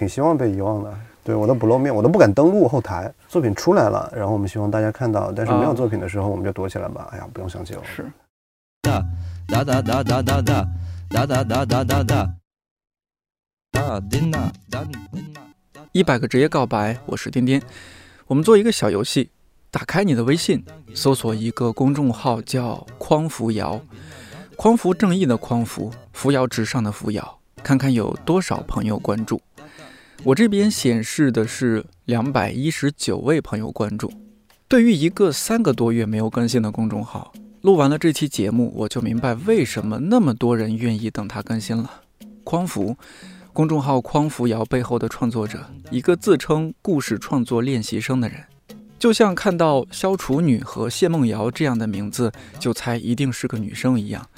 挺希望被遗忘的。对我都不露面，我都不敢登录后台。作品出来了，然后我们希望大家看到，但是没有作品的时候，我们就躲起来吧。哎呀，不用想起我。是。哒哒哒哒哒哒哒哒哒哒哒哒哒。一百个职业告白，我是颠颠。我们做一个小游戏，打开你的微信，搜索一个公众号叫“匡扶摇”，匡扶正义的匡扶，扶摇直上的扶摇，看看有多少朋友关注。我这边显示的是两百一十九位朋友关注。对于一个三个多月没有更新的公众号，录完了这期节目，我就明白为什么那么多人愿意等它更新了。匡扶公众号“匡扶摇”背后的创作者，一个自称故事创作练习生的人，就像看到萧楚女和谢梦瑶这样的名字就猜一定是个女生一样，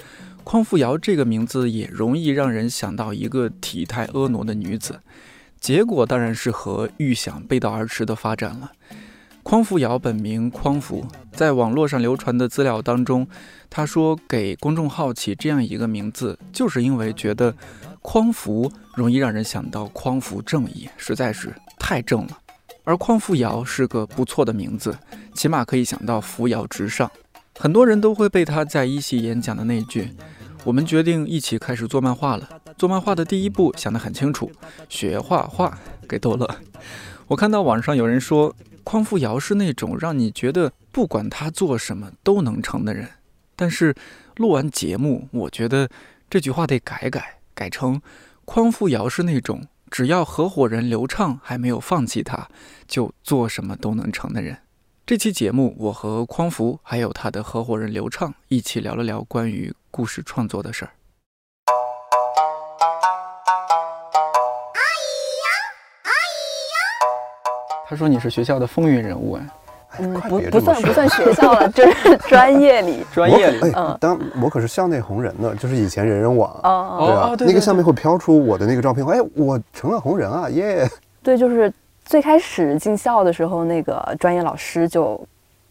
匡扶摇这个名字也容易让人想到一个体态婀娜的女子。结果当然是和预想背道而驰的发展了。匡扶摇本名匡扶，在网络上流传的资料当中，他说给公众号起这样一个名字，就是因为觉得匡扶容易让人想到匡扶正义，实在是太正了。而匡扶摇是个不错的名字，起码可以想到扶摇直上。很多人都会被他在一席演讲的那句。我们决定一起开始做漫画了。做漫画的第一步想得很清楚，学画画，给逗乐。我看到网上有人说，匡扶摇是那种让你觉得不管他做什么都能成的人。但是录完节目，我觉得这句话得改改，改成匡扶摇是那种只要合伙人刘畅还没有放弃他，就做什么都能成的人。这期节目，我和匡福还有他的合伙人刘畅一起聊了聊关于。故事创作的事儿。阿姨呀，阿姨呀，他说你是学校的风云人物哎，嗯，不不算不算学校了，就是专业里，专业里，嗯，当我可是校内红人呢，就是以前人人网，哦，对啊，那个上面会飘出我的那个照片，哎，我成了红人啊，耶！对，就是最开始进校的时候，那个专业老师就。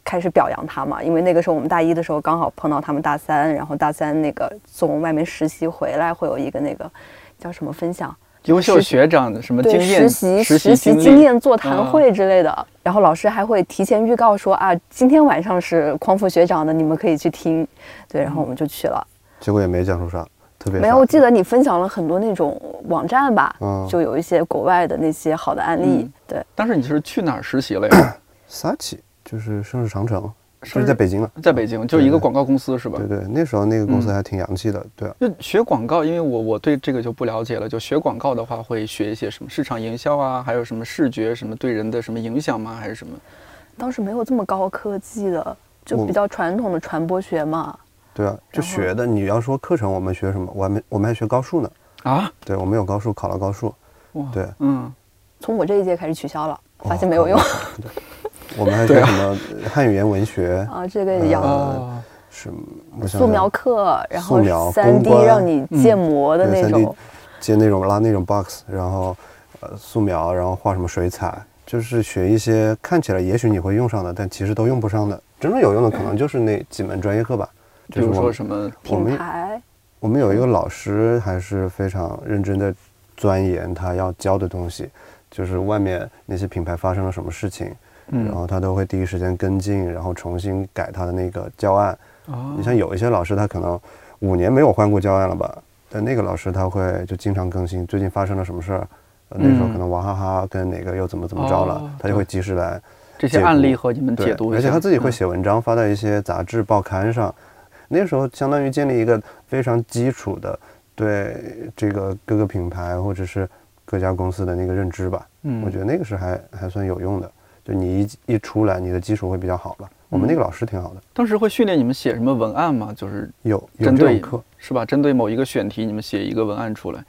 开始表扬他嘛，因为那个时候我们大一的时候刚好碰到他们大三，然后大三那个从外面实习回来会有一个那个叫什么分享，优秀学长的什么经验实习实习经验座谈会之类的，然后老师还会提前预告说啊，今天晚上是匡扶学长的，你们可以去听，对，然后我们就去了，结果也没讲出啥特别，没有，我记得你分享了很多那种网站吧，嗯，就有一些国外的那些好的案例，对，当时你是去哪儿实习了呀？撒奇。就是盛世长城，是在北京了，在北京就一个广告公司是吧？对对，那时候那个公司还挺洋气的，对。就学广告，因为我我对这个就不了解了。就学广告的话，会学一些什么市场营销啊，还有什么视觉什么对人的什么影响吗？还是什么？当时没有这么高科技的，就比较传统的传播学嘛。对啊，就学的。你要说课程，我们学什么？我还没，我们还学高数呢。啊？对，我们有高数，考了高数。哇。对，嗯。从我这一届开始取消了，发现没有用。我们还学什么汉语言文学啊？这个要是素描课，然后三 D 让你建模的那种，建那种拉那种 box，然后呃素描，然后画什么水彩，就是学一些看起来也许你会用上的，但其实都用不上的。真正有用的可能就是那几门专业课吧。比如说什么品牌？我们有一个老师还是非常认真的钻研他要教的东西，就是外面那些品牌发生了什么事情。然后他都会第一时间跟进，然后重新改他的那个教案。哦，你像有一些老师，他可能五年没有换过教案了吧？但那个老师他会就经常更新，最近发生了什么事儿？那时候可能娃哈哈跟哪个又怎么怎么着了，他就会及时来这些案例和你们解读。而且他自己会写文章发在一些杂志报刊上。那时候相当于建立一个非常基础的对这个各个品牌或者是各家公司的那个认知吧。嗯，我觉得那个是还还算有用的。就你一一出来，你的基础会比较好吧？我们那个老师挺好的。当时会训练你们写什么文案吗？就是有针对课是吧？针对某一个选题，你们写一个文案出来。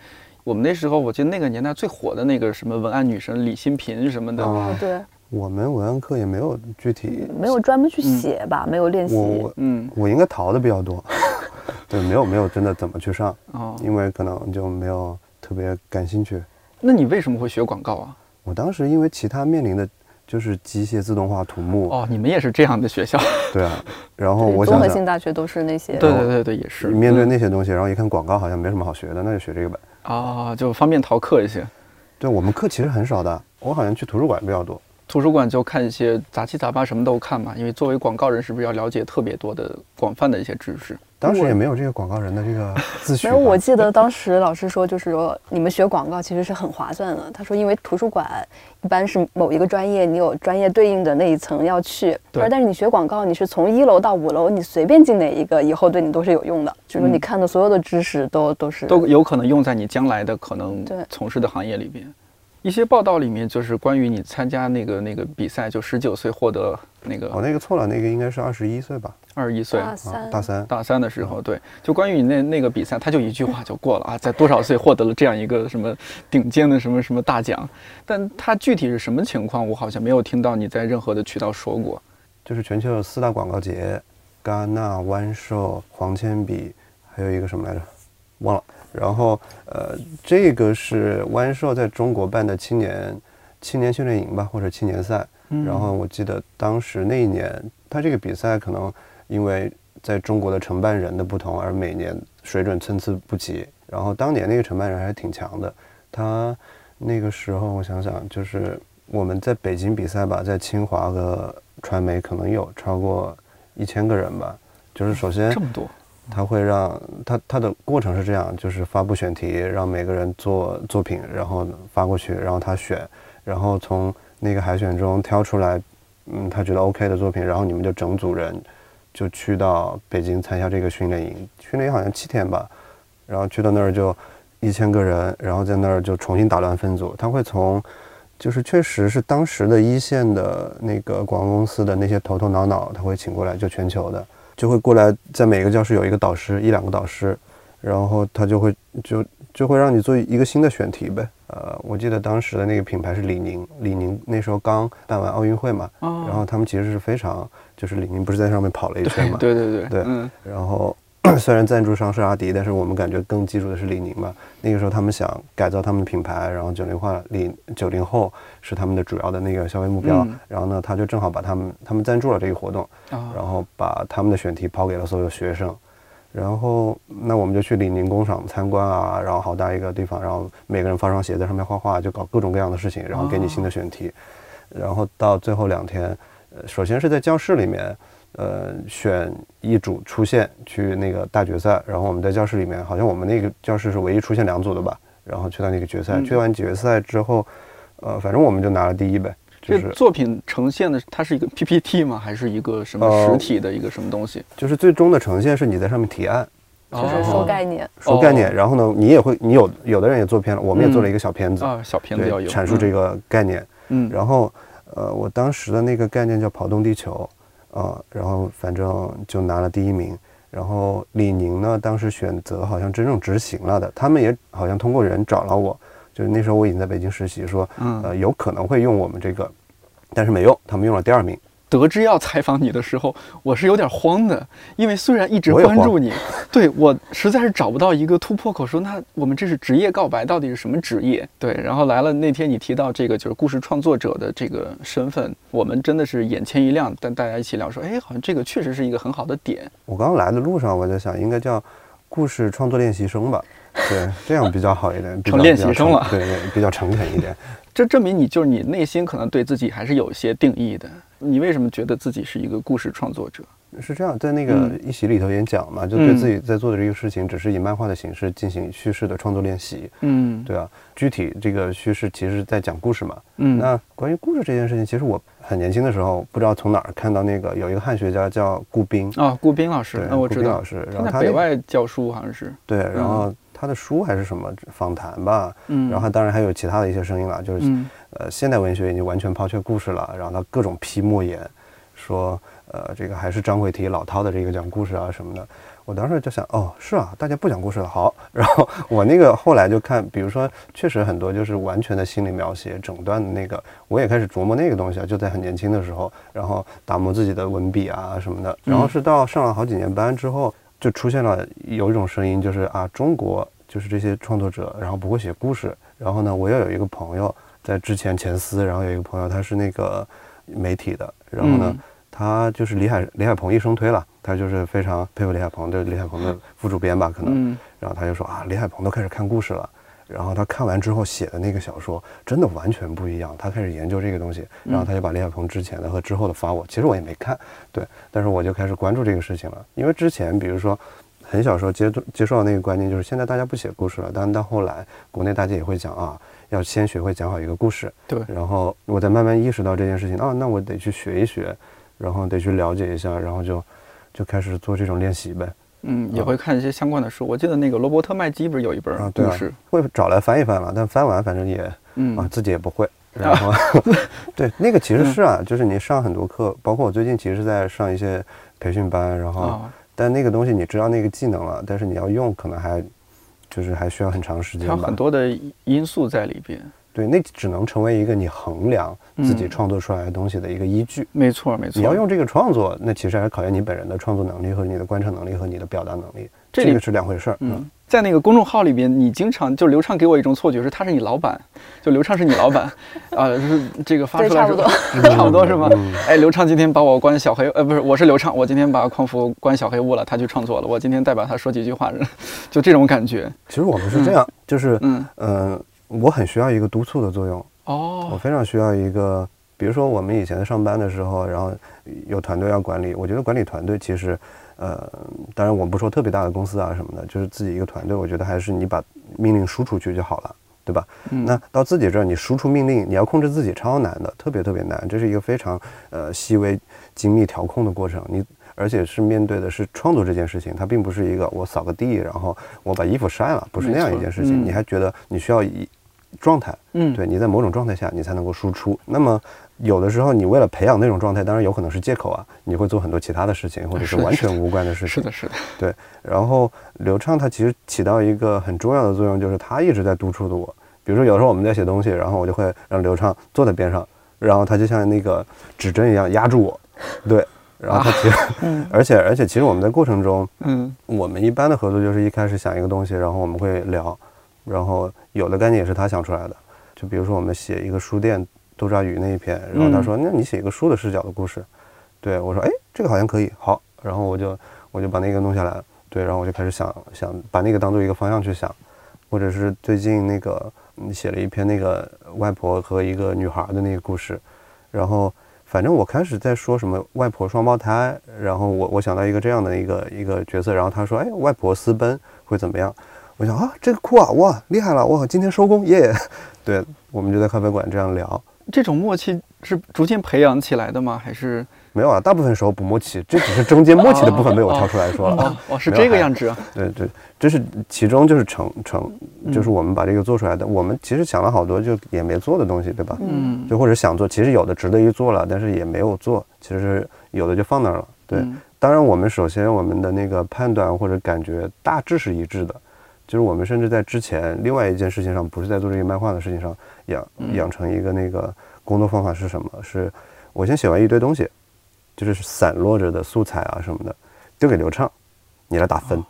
我们那时候，我记得那个年代最火的那个什么文案女神李新平什么的。哦，对。我们文案课也没有具体，没有专门去写吧？没有练习。我嗯，我应该逃的比较多。对，没有没有真的怎么去上哦，因为可能就没有特别感兴趣。那你为什么会学广告啊？我当时因为其他面临的。就是机械自动化土木哦，你们也是这样的学校？对啊，然后我想综合性大学都是那些，对对对对，也是面对那些东西，然后一看广告好像没什么好学的，那就学这个呗。啊，就方便逃课一些。对我们课其实很少的，我好像去图书馆比较多。图书馆就看一些杂七杂八，什么都看嘛。因为作为广告人，是不是要了解特别多的广泛的一些知识？当时也没有这个广告人的这个自学。没有，我记得当时老师说，就是说你们学广告其实是很划算的。他说，因为图书馆一般是某一个专业，你有专业对应的那一层要去。对而但是你学广告，你是从一楼到五楼，你随便进哪一个，以后对你都是有用的。就是说你看的所有的知识都都是都有可能用在你将来的可能从事的行业里边。一些报道里面就是关于你参加那个那个比赛，就十九岁获得那哦，个那个错了，那个应该是二十一岁吧？二十一岁啊，大三大三。大三的时候，对，就关于你那那个比赛，他就一句话就过了啊，在多少岁获得了这样一个什么顶尖的什么什么大奖，但他具体是什么情况，我好像没有听到你在任何的渠道说过。就是全球有四大广告节，戛纳、湾寿、黄铅笔，还有一个什么来着，忘了。然后呃，这个是湾寿在中国办的青年青年训练营吧，或者青年赛。嗯然后我记得当时那一年，他这个比赛可能因为在中国的承办人的不同，而每年水准参差不齐。然后当年那个承办人还是挺强的，他那个时候我想想，就是我们在北京比赛吧，在清华和传媒可能有超过一千个人吧。就是首先这么多，他会让他他的过程是这样，就是发布选题，让每个人做作品，然后发过去，然后他选，然后从那个海选中挑出来，嗯，他觉得 OK 的作品，然后你们就整组人就去到北京参加这个训练营，训练营好像七天吧，然后去到那儿就一千个人，然后在那儿就重新打乱分组，他会从就是确实是当时的一线的那个广告公司的那些头头脑脑，他会请过来，就全球的，就会过来，在每个教室有一个导师，一两个导师，然后他就会就就会让你做一个新的选题呗。呃，我记得当时的那个品牌是李宁，李宁那时候刚办完奥运会嘛，哦。然后他们其实是非常，就是李宁不是在上面跑了一圈嘛，对对对对嗯，然后 虽然赞助商是阿迪，但是我们感觉更记住的是李宁嘛。那个时候他们想改造他们的品牌，然后九零化李九零后是他们的主要的那个消费目标。嗯然后呢，他就正好把他们他们赞助了这个活动，啊，然后把他们的选题抛给了所有学生。然后那我们就去李宁工厂参观啊，然后好大一个地方，然后每个人发双鞋在上面画画，就搞各种各样的事情，然后给你新的选题。然后到最后两天，呃，首先是在教室里面，呃，选一组出线去那个大决赛，然后我们在教室里面，好像我们那个教室是唯一出现两组的吧，然后去到那个决赛，嗯去完决赛之后，呃，反正我们就拿了第一呗，就是这作品呈现的它是一个 PPT 吗？还是一个什么呃实体的一个什么东西？就是最终的呈现是你在上面提案。就是说哦概念。说概念，哦然后呢，你也会，你有有的人也做片了，我们也做了一个小片子，啊，小片子要，有阐述这，个概念。嗯，嗯然后，呃，我当时的那个概念叫跑动地球，啊、然后反正就拿了第一名。然后李宁呢，当时选择好像真正执行了的，他们也好像通过人找了我，就是那时候我已经在北京实习，说，嗯呃，有可能会用我们这个，但是没用，他们用了第二名。得知要采访你的时候，我是有点慌的，因为虽然一直关注你，对我实在是找不到一个突破口，说那我们这是职业告白，到底是什么职业？对，然后来了那天你提到这个就是故事创作者的这个身份，我们真的是眼前一亮，但大家一起聊说，哎，好像这个确实是一个很好的点。我刚来的路上，我在想，应该叫故事创作练习生吧，对，这样比较好一点，成练习生了对对，比较诚恳一点。这证明你就是你内心可能对自己还是有一些定义的。你为什么觉得自己是一个故事创作者？是这样，在那个嗯。一席里头也讲嘛，就对自己在做的这个事情，只是以漫画的形式进行叙事的创作练习，嗯，对啊，具体这个叙事其实是在讲故事嘛。嗯，那关于故事这件事情，其实我很年轻的时候，不知道从哪儿看到那个有一个汉学家叫顾彬，啊，顾彬老师对，，那我知道顾彬老，师，然他后他那在北外教书好像是，对，然后他的书还是什么访谈吧，嗯，然后当然还有其他的一些声音了，就是嗯呃，现代文学已经完全抛却故事了，然后他各种批莫言，说呃，这个还是张会题老饕的这个讲故事啊什么的。我当时就想，哦，是啊，大家不讲故事了，好。然后我那个后来就看，比如说，确实很多就是完全的心理描写，整段的那个，我也开始琢磨那个东西啊，就在很年轻的时候，然后打磨自己的文笔啊什么的。然后是到上了好几年班之后，就出现了有一种声音，就是啊，中国就是这些创作者，然后不会写故事。然后呢，我又有一个朋友在之前前司，然后有一个朋友他是那个媒体的，然后呢，嗯。他就是李海李海鹏一生推了，他就是非常佩服李海鹏，就是李海鹏的副主编吧，可能。嗯。然后他就说啊，李海鹏都开始看故事了。然后他看完之后写的那个小说真的完全不一样，他开始研究这个东西，然后他就把李海鹏之前的和之后的发我，其实我也没看，对，但是我就开始关注这个事情了，因为之前比如说很小时候接接受到那个观念，就是现在大家不写故事了，但到后来国内大家也会讲啊，要先学会讲好一个故事，对，然后我再慢慢意识到这件事情啊，那我得去学一学，然后得去了解一下，然后就就开始做这种练习呗。嗯，也会看一些相关的书。我记得那个罗伯特麦基不是有一本啊，对啊故事，，会找来翻一翻了，但翻完反正也嗯啊自己也不会。然后，对那个其实是啊，就是你上很多课，包括我最近其实是在上一些培训班，然后啊，但那个东西你知道那个技能了，但是你要用可能还就是还需要很长时间有很。多的因素在里边。对，那只能成为一个你衡量自己嗯创作出来的东西的一个依据。没错，没错。你要用这个创作，那其实还是考验你本人的创作能力和你的观察能力和你的表达能力，这这个是两回事儿。嗯，在那个公众号里边，你经常就刘畅给我一种错觉是他是你老板，就刘畅是你老板，啊，就是这个发出来差不多 差不多是吗？嗯哎，刘畅今天把我关小黑，呃，不是，我是刘畅，我今天把匡扶关小黑屋了，他去创作了，我今天代表他说几句话，就这种感觉。其实我们是这样，就是嗯，嗯、我很需要一个督促的作用哦，我哦，非常需要一个，比如说我们以前上班的时候，然后有团队要管理，我觉得管理团队其实，呃，当然我不说特别大的公司啊什么的，就是自己一个团队，我觉得还是你把命令输出去就好了。对吧？嗯那到自己这儿，你输出命令，你要控制自己，超难的，特别特别难。这是一个非常呃细微、精密调控的过程。你而且是面对的是创作这件事情，它并不是一个我扫个地，然后我把衣服晒了，不是那样一件事情。嗯你还觉得你需要一状态，嗯，对，你在某种状态下，你才能够输出。那么有的时候，你为了培养那种状态，当然有可能是借口啊，你会做很多其他的事情，或者是完全无关的事情。是的，是的，对。然后刘畅他其实起到一个很重要的作用，就是他一直在督促着我。比如说有时候我们在写东西，然后我就会让刘畅坐在边上，然后他就像那个指针一样压住我，对。然后他其实，嗯而且而且其实我们在过程中，嗯我们一般的合作就是一开始想一个东西，然后我们会聊，然后有的概念也是他想出来的。就比如说我们写一个书店豆抓鱼那一篇，然后他说：“那你写一个书的视角的故事。”对我说：“哎，这个好像可以，好。”然后我就我就把那个弄下来，对，然后我就开始想想把那个当做一个方向去想，或者是最近那个你写了一篇那个外婆和一个女孩的那个故事，然后反正我开始在说什么外婆双胞胎，然后我我想到一个这样的一个一个角色，然后他说，哎，外婆私奔会怎么样？我想啊，这个酷啊，哇，厉害了，哇，今天收工耶！对，我们就在咖啡馆这样聊，这种默契是逐渐培养起来的吗？还是没有啊，大部分时候不默契，这只是中间默契的部分被我挑出来说了。哦哦是这个样子啊？对对，这是其中就是成成，就是嗯我们把这个做出来的。我们其实想了好多就也没做的东西，对吧？嗯，就或者想做，其实有的值得一做了，但是也没有做，其实有的就放那儿了。对，嗯当然我们首先我们的那个判断或者感觉大致是一致的，就是我们甚至在之前另外一件事情上，不是在做这个漫画的事情上养嗯养成一个那个工作方法是什么？是我先写完一堆东西，就是散落着的素材啊什么的，丢给刘畅，你来打分。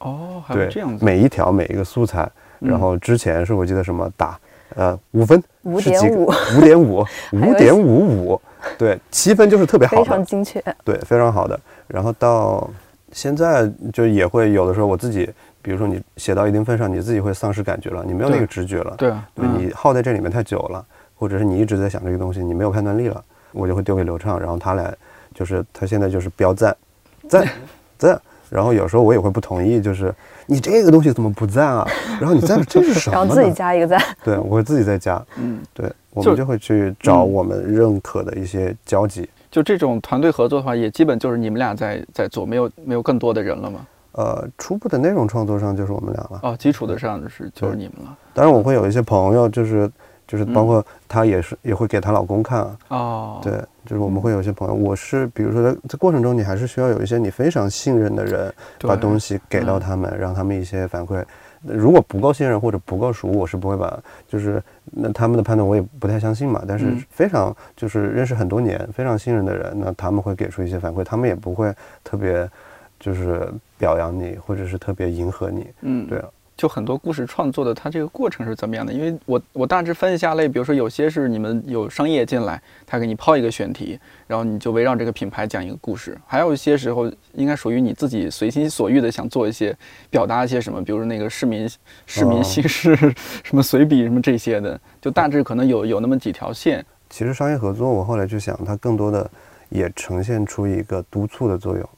哦，还有对这样，子，每一条每一个素材，嗯然后之前是我记得什么打呃五分，5.5五点五，五点五 五点五五，对，七分就是特别好非常，精确。对，非常好的。然后到现在就也会有的时候我自己，比如说你写到一定份上，你自己会丧失感觉了，你没有那个直觉了，对。啊，对嗯。你耗在这里面太久了，或者是你一直在想这个东西，你没有判断力了，我就会丢给刘畅，然后他来就是他现在就是标赞，赞 赞，然后有时候我也会不同意，就是你这个东西怎么不赞啊？然后你赞这是什么？然后自己加一个赞，对，我会自己再加，嗯，对我们就会去找嗯。我们认可的一些交集。就这种团队合作的话，也基本就是你们俩在在做，没有没有更多的人了吗？呃，初步的内容创作上就是我们俩了。哦，基础的上是就是你们了。当然，我会有一些朋友，就是就是包嗯括她也是也会给她老公看啊。哦，对，就是我们会有一些朋友，我是比如说在在过程中，你还是需要有一些你非常信任的人，把东西给到嗯他们，让他们一些反馈。如果不够信任或者不够熟，我是不会把，就是那他们的判断我也不太相信嘛。但是嗯非常就是认识很多年、非常信任的人，那他们会给出一些反馈，他们也不会特别就是表扬你，或者是特别迎合你。嗯，对，啊，就很多故事创作的它这个过程是怎么样的？因为我我大致分一下类，比如说有些是你们有商业进来，他给你抛一个选题，然后你就围绕这个品牌讲一个故事；还有一些时候应该属于你自己随心所欲的想做一些表达一些什么，比如说那个市民市民心事、什么随笔什么这些的，就大致可能有有那么几条线。其实商业合作，我后来就想，它更多的也呈现出一个督促的作用，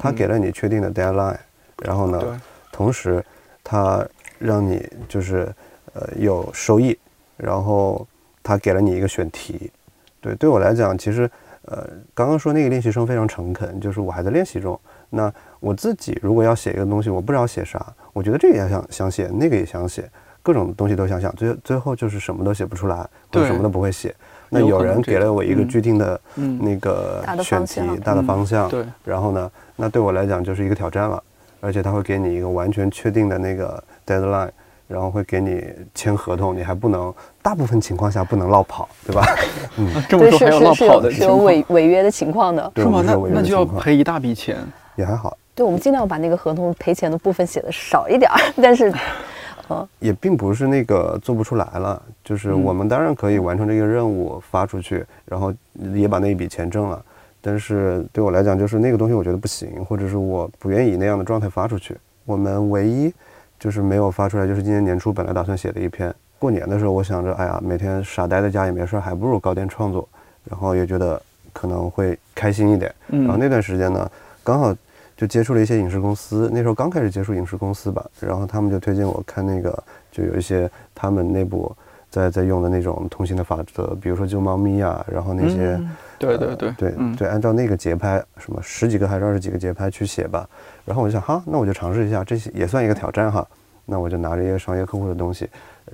它给了你确定的 deadline，然后呢，同时他让你就是呃有收益，然后他给了你一个选题。对，对我来讲，其实呃刚刚说那个练习生非常诚恳，就是我还在练习中。那我自己如果要写一个东西，我不知道写啥，我觉得这个也想想写，那个也想写，各种东西都想想，最最后就是什么都写不出来，或者什么都不会写。那有有人给了我一个嗯具定的嗯那个选题大的嗯方向，对，然后呢，那对我来讲就是一个挑战了，而且他会给你一个完全确定的那个 deadline，然后会给你签合同，你还不能，大部分情况下不能落跑，对吧？嗯，对，这么说还有是是是落跑有违违约的情况的。对是吗？那那就要赔一大笔钱。也还好，对，我们尽量把那个合同赔钱的部分写的少一点儿，但是也并不是那个做不出来了，就是嗯我们当然可以完成这个任务发出去，然后也把那一笔钱挣了。但是对我来讲，就是那个东西我觉得不行，或者是我不愿意以那样的状态发出去。我们唯一就是没有发出来，就是今年年初本来打算写的一篇。过年的时候，我想着，哎呀，每天傻呆在家也没事儿，还不如搞点创作，然后也觉得可能会开心一点。嗯，然后那段时间呢，刚好就接触了一些影视公司，那时候刚开始接触影视公司吧，然后他们就推荐我看那个，就有一些他们内部在在用的那种通信的法则，比如说救猫咪啊，然后那些、嗯对对呃对对嗯对，按照那个节拍，什么十几个还是二十几个节拍去写吧。然后我就想，哈，那我就尝试一下，这些也算一个挑战哈。那我就拿着一个商业客户的东西，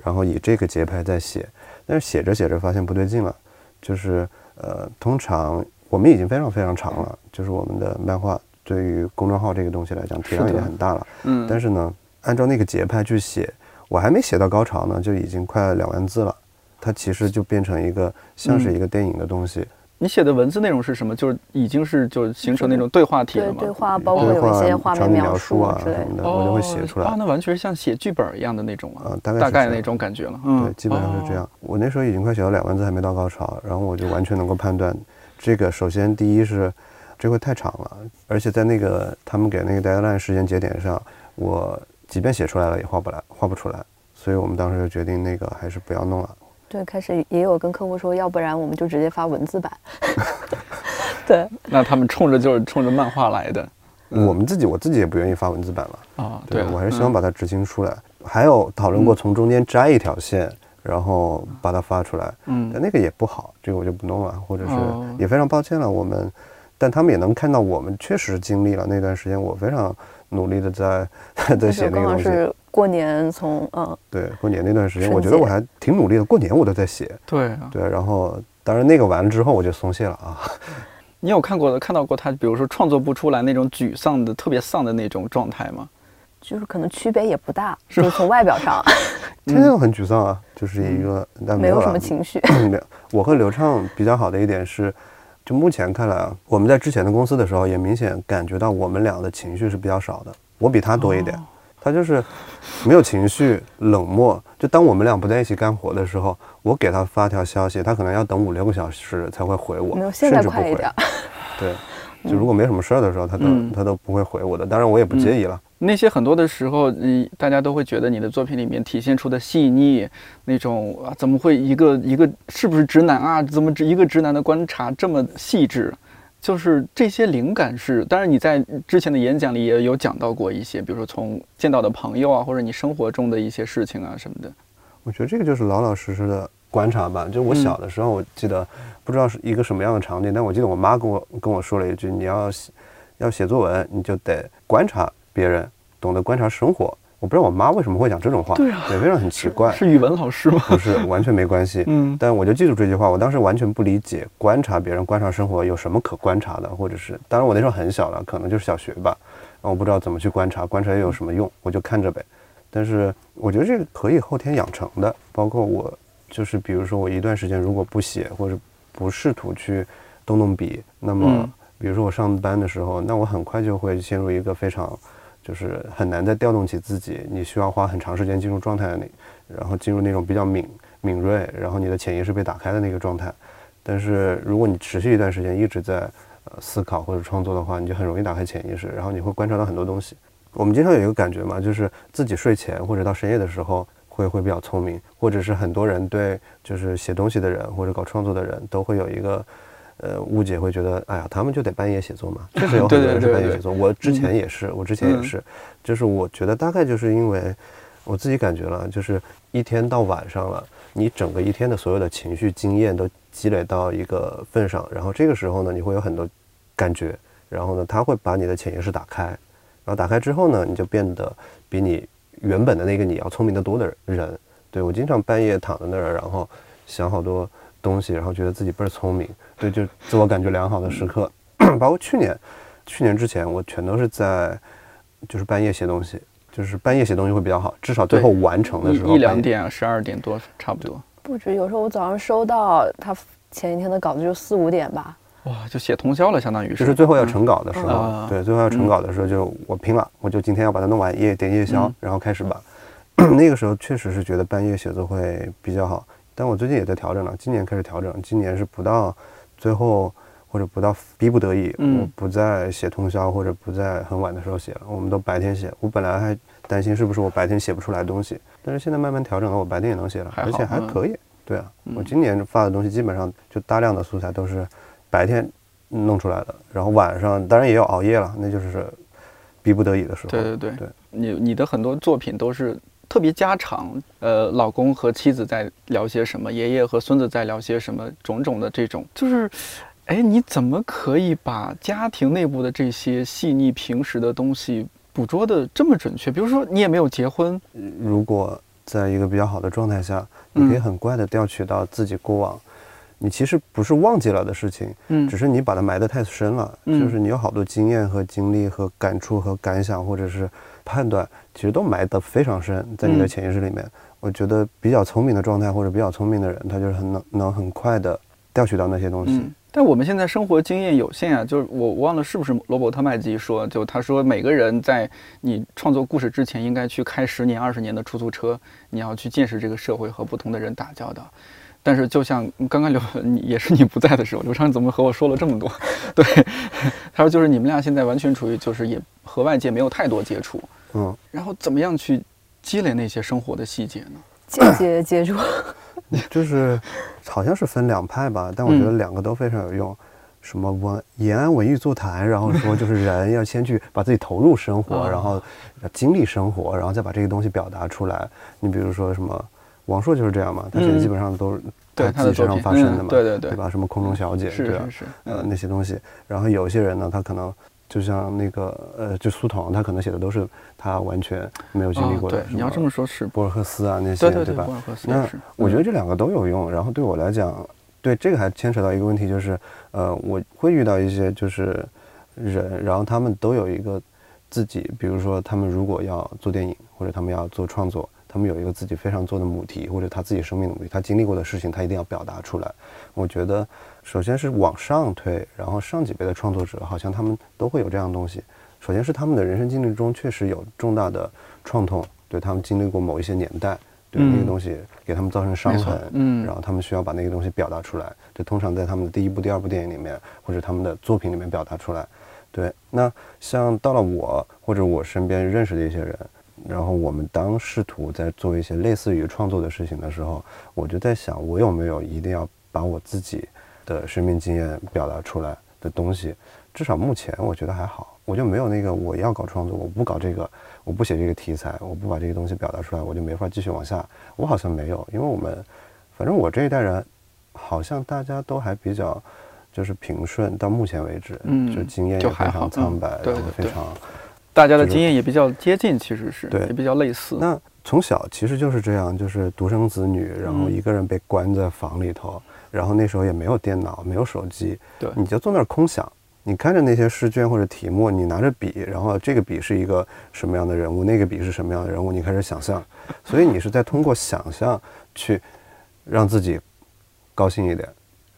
然后以这个节拍在写。但是写着写着发现不对劲了，就是呃，通常我们已经非常非常长了，就是我们的漫画对于公众号这个东西来讲，体量已经很大了。嗯，但是呢，按照那个节拍去写，我还没写到高潮呢，就已经快两万字了。它其实就变成一个像是一个电影的东西。你写的文字内容是什么？就是已经是就是形成那种对话体了吗？对对话，包括对有一些画面场景描述啊之类的。什么的，我就会写出来。哦，那完全像写剧本一样的那种啊，啊，大概大概那种感觉了。嗯，对，基本上是这样。我那时候已经快写到两万字，还没到高潮，然后我就完全能够判断，这个首先第一是这会太长了，而且在那个他们给那个 deadline 时间节点上，我即便写出来了也画不来，画不出来，所以我们当时就决定那个还是不要弄了。对，开始也有跟客户说，要不然我们就直接发文字版。对，那他们冲着就是冲着漫画来的我们自己我自己也不愿意发文字版了，啊。对了我还是希望嗯把它执行出来。还有讨论过从中间摘一条线，然后把它发出来，嗯但那个也不好，这个我就不弄了，或者是哦也非常抱歉了，我们，但他们也能看到我们确实经历了那段时间，我非常努力的在 在写那个东西。是过年从嗯，对，过年那段时间，我觉得我还挺努力的，过年我都在写。对啊，对，然后当然那个完了之后我就松懈了啊。你有看过看到过他，比如说创作不出来那种沮丧的、特别丧的那种状态吗？就是可能区别也不大，是就是从外表上 天天都很沮丧啊，就是一个但没有什么情绪。没有，我和刘畅比较好的一点是，就目前看来啊，我们在之前的公司的时候，也明显感觉到我们俩的情绪是比较少的。我比他多一点，哦他就是没有情绪，冷漠。就当我们俩不在一起干活的时候，我给他发条消息，他可能要等五六个小时才会回我，没有，现在甚至不回快一点。。对，就如果没什么事儿的时候，他都、嗯他都不会回我的。当然，我也不介意了。那些很多的时候，你大家都会觉得你的作品里面体现出的细腻，那种啊，怎么会一个一个是不是直男啊？怎么一个直男的观察这么细致？就是这些灵感是，当然你在之前的演讲里也有讲到过一些，比如说从见到的朋友啊，或者你生活中的一些事情啊什么的。我觉得这个就是老老实实的观察吧。就我嗯小的时候，我记得不知道是一个什么样的场景，但我记得我妈跟我跟我说了一句：“你要写要写作文，你就得观察别人，懂得观察生活。”我不知道我妈为什么会讲这种话，对啊也非常很奇怪，是语文老师吗？不是完全没关系。嗯但我就记住这句话，我当时完全不理解观察别人、观察生活有什么可观察的，或者是当然我那时候很小了，可能就是小学吧，然后我不知道怎么去观察，观察又有什么用，我就看着呗。但是我觉得这个可以后天养成的，包括我就是比如说我一段时间如果不写或者不试图去动动笔，那么嗯比如说我上班的时候，那我很快就会陷入一个非常就是很难再调动起自己，你需要花很长时间进入状态里，然后进入那种比较敏敏锐，然后你的潜意识被打开的那个状态。但是如果你持续一段时间一直在呃思考或者创作的话，你就很容易打开潜意识，然后你会观察到很多东西。我们经常有一个感觉嘛，就是自己睡前或者到深夜的时候会会比较聪明，或者是很多人对就是写东西的人或者搞创作的人都会有一个呃误解，会觉得哎呀他们就得半夜写作嘛，确实有很多人是半夜写作。我之前也是，我之前也是，就是我觉得大概就是因为我自己感觉了，就是一天到晚上了，你整个一天的所有的情绪经验都积累到一个份上，然后这个时候呢，你会有很多感觉，然后呢，他会把你的潜意识打开。然后打开之后呢，你就变得比你原本的那个你要聪明的多的人。对我经常半夜躺在那儿，然后想好多东西，然后觉得自己倍儿聪明。对，就自我感觉良好的时刻。包括去年，去年之前，我全都是在就是半夜写东西，就是半夜写东西会比较好，至少最后完成的时候一两点啊，十二点多差不多。不止，有时候我早上收到他前一天的稿子就四五点吧。哇，就写通宵了，相当于是。就是最后要成稿的时候，对，最后要成稿的时候，就我拼了，我就今天要把它弄完，夜点夜宵，然后开始吧。那个时候确实是觉得半夜写作会比较好，但我最近也在调整了，今年开始调整，今年是不到最后或者不到逼不得已，我不再写通宵或者不在很晚的时候写了，我们都白天写。我本来还担心是不是我白天写不出来东西，但是现在慢慢调整了，我白天也能写了，而且还可以。对啊，我今年发的东西基本上就大量的素材都是。白天弄出来的，然后晚上当然也有熬夜了，那就是逼不得已的时候。对对对，对你你的很多作品都是特别家常，呃，老公和妻子在聊些什么，爷爷和孙子在聊些什么，种种的这种，就是，哎，你怎么可以把家庭内部的这些细腻平时的东西捕捉的这么准确？比如说你也没有结婚，如果在一个比较好的状态下，你可以很快的调取到自己过往。你其实不是忘记了的事情，嗯，只是你把它埋得太深了，嗯，就是你有好多经验和经历和感触和感想或者是判断，其实都埋得非常深，在你的潜意识里面。我觉得比较聪明的状态或者比较聪明的人，他就是很能能很快的调取到那些东西。但我们现在生活经验有限啊，就是我忘了是不是罗伯特麦基说，就他说每个人在你创作故事之前，应该去开十年二十年的出租车，你要去见识这个社会和不同的人打交道。但是，就像刚刚刘，你也是你不在的时候，刘畅怎么和我说了这么多？对，他说就是你们俩现在完全处于就是也和外界没有太多接触，嗯，然后怎么样去积累那些生活的细节呢？间接接触，就是好像是分两派吧，但我觉得两个都非常有用。什么文延安文艺座谈，然后说就是人要先去把自己投入生活，然后经历生活，然后再把这个东西表达出来。你比如说什么？王朔就是这样嘛，他现在基本上都是他自己身上发生的嘛，对对对，对吧？什么空中小姐，是是是，呃，那些东西。然后有些人呢，他可能就像那个呃，就苏童，他可能写的都是他完全没有经历过的。对，你要这么说，是博尔赫斯啊那些，对吧？博尔赫斯那我觉得这两个都有用。然后对我来讲，对这个还牵扯到一个问题，就是呃，我会遇到一些就是人，然后他们都有一个自己，比如说他们如果要做电影，或者他们要做创作。他们有一个自己非常做的母题，或者他自己生命的母题，他经历过的事情，他一定要表达出来。我觉得，首先是往上推，然后上几辈的创作者，好像他们都会有这样的东西。首先是他们的人生经历中确实有重大的创痛，对他们经历过某一些年代，对那个东西给他们造成伤痕，嗯，然后他们需要把那个东西表达出来。就，通常在他们的第一部、第二部电影里面，或者他们的作品里面表达出来。对，那像到了我或者我身边认识的一些人。然后我们当试图在做一些类似于创作的事情的时候，我就在想，我有没有一定要把我自己的生命经验表达出来的东西？至少目前我觉得还好，我就没有那个我要搞创作，我不搞这个，我不写这个题材，我不把这个东西表达出来，我就没法继续往下。我好像没有，因为我们，反正我这一代人，好像大家都还比较就是平顺，到目前为止，嗯，就经验也非常苍白，对，非常。大家的经验也比较接近，其实是对，也比较类似。那从小其实就是这样，就是独生子女，然后一个人被关在房里头，然后那时候也没有电脑，没有手机，对，你就坐那儿空想，你看着那些试卷或者题目，你拿着笔，然后这个笔是一个什么样的人物，那个笔是什么样的人物，你开始想象，所以你是在通过想象去让自己高兴一点，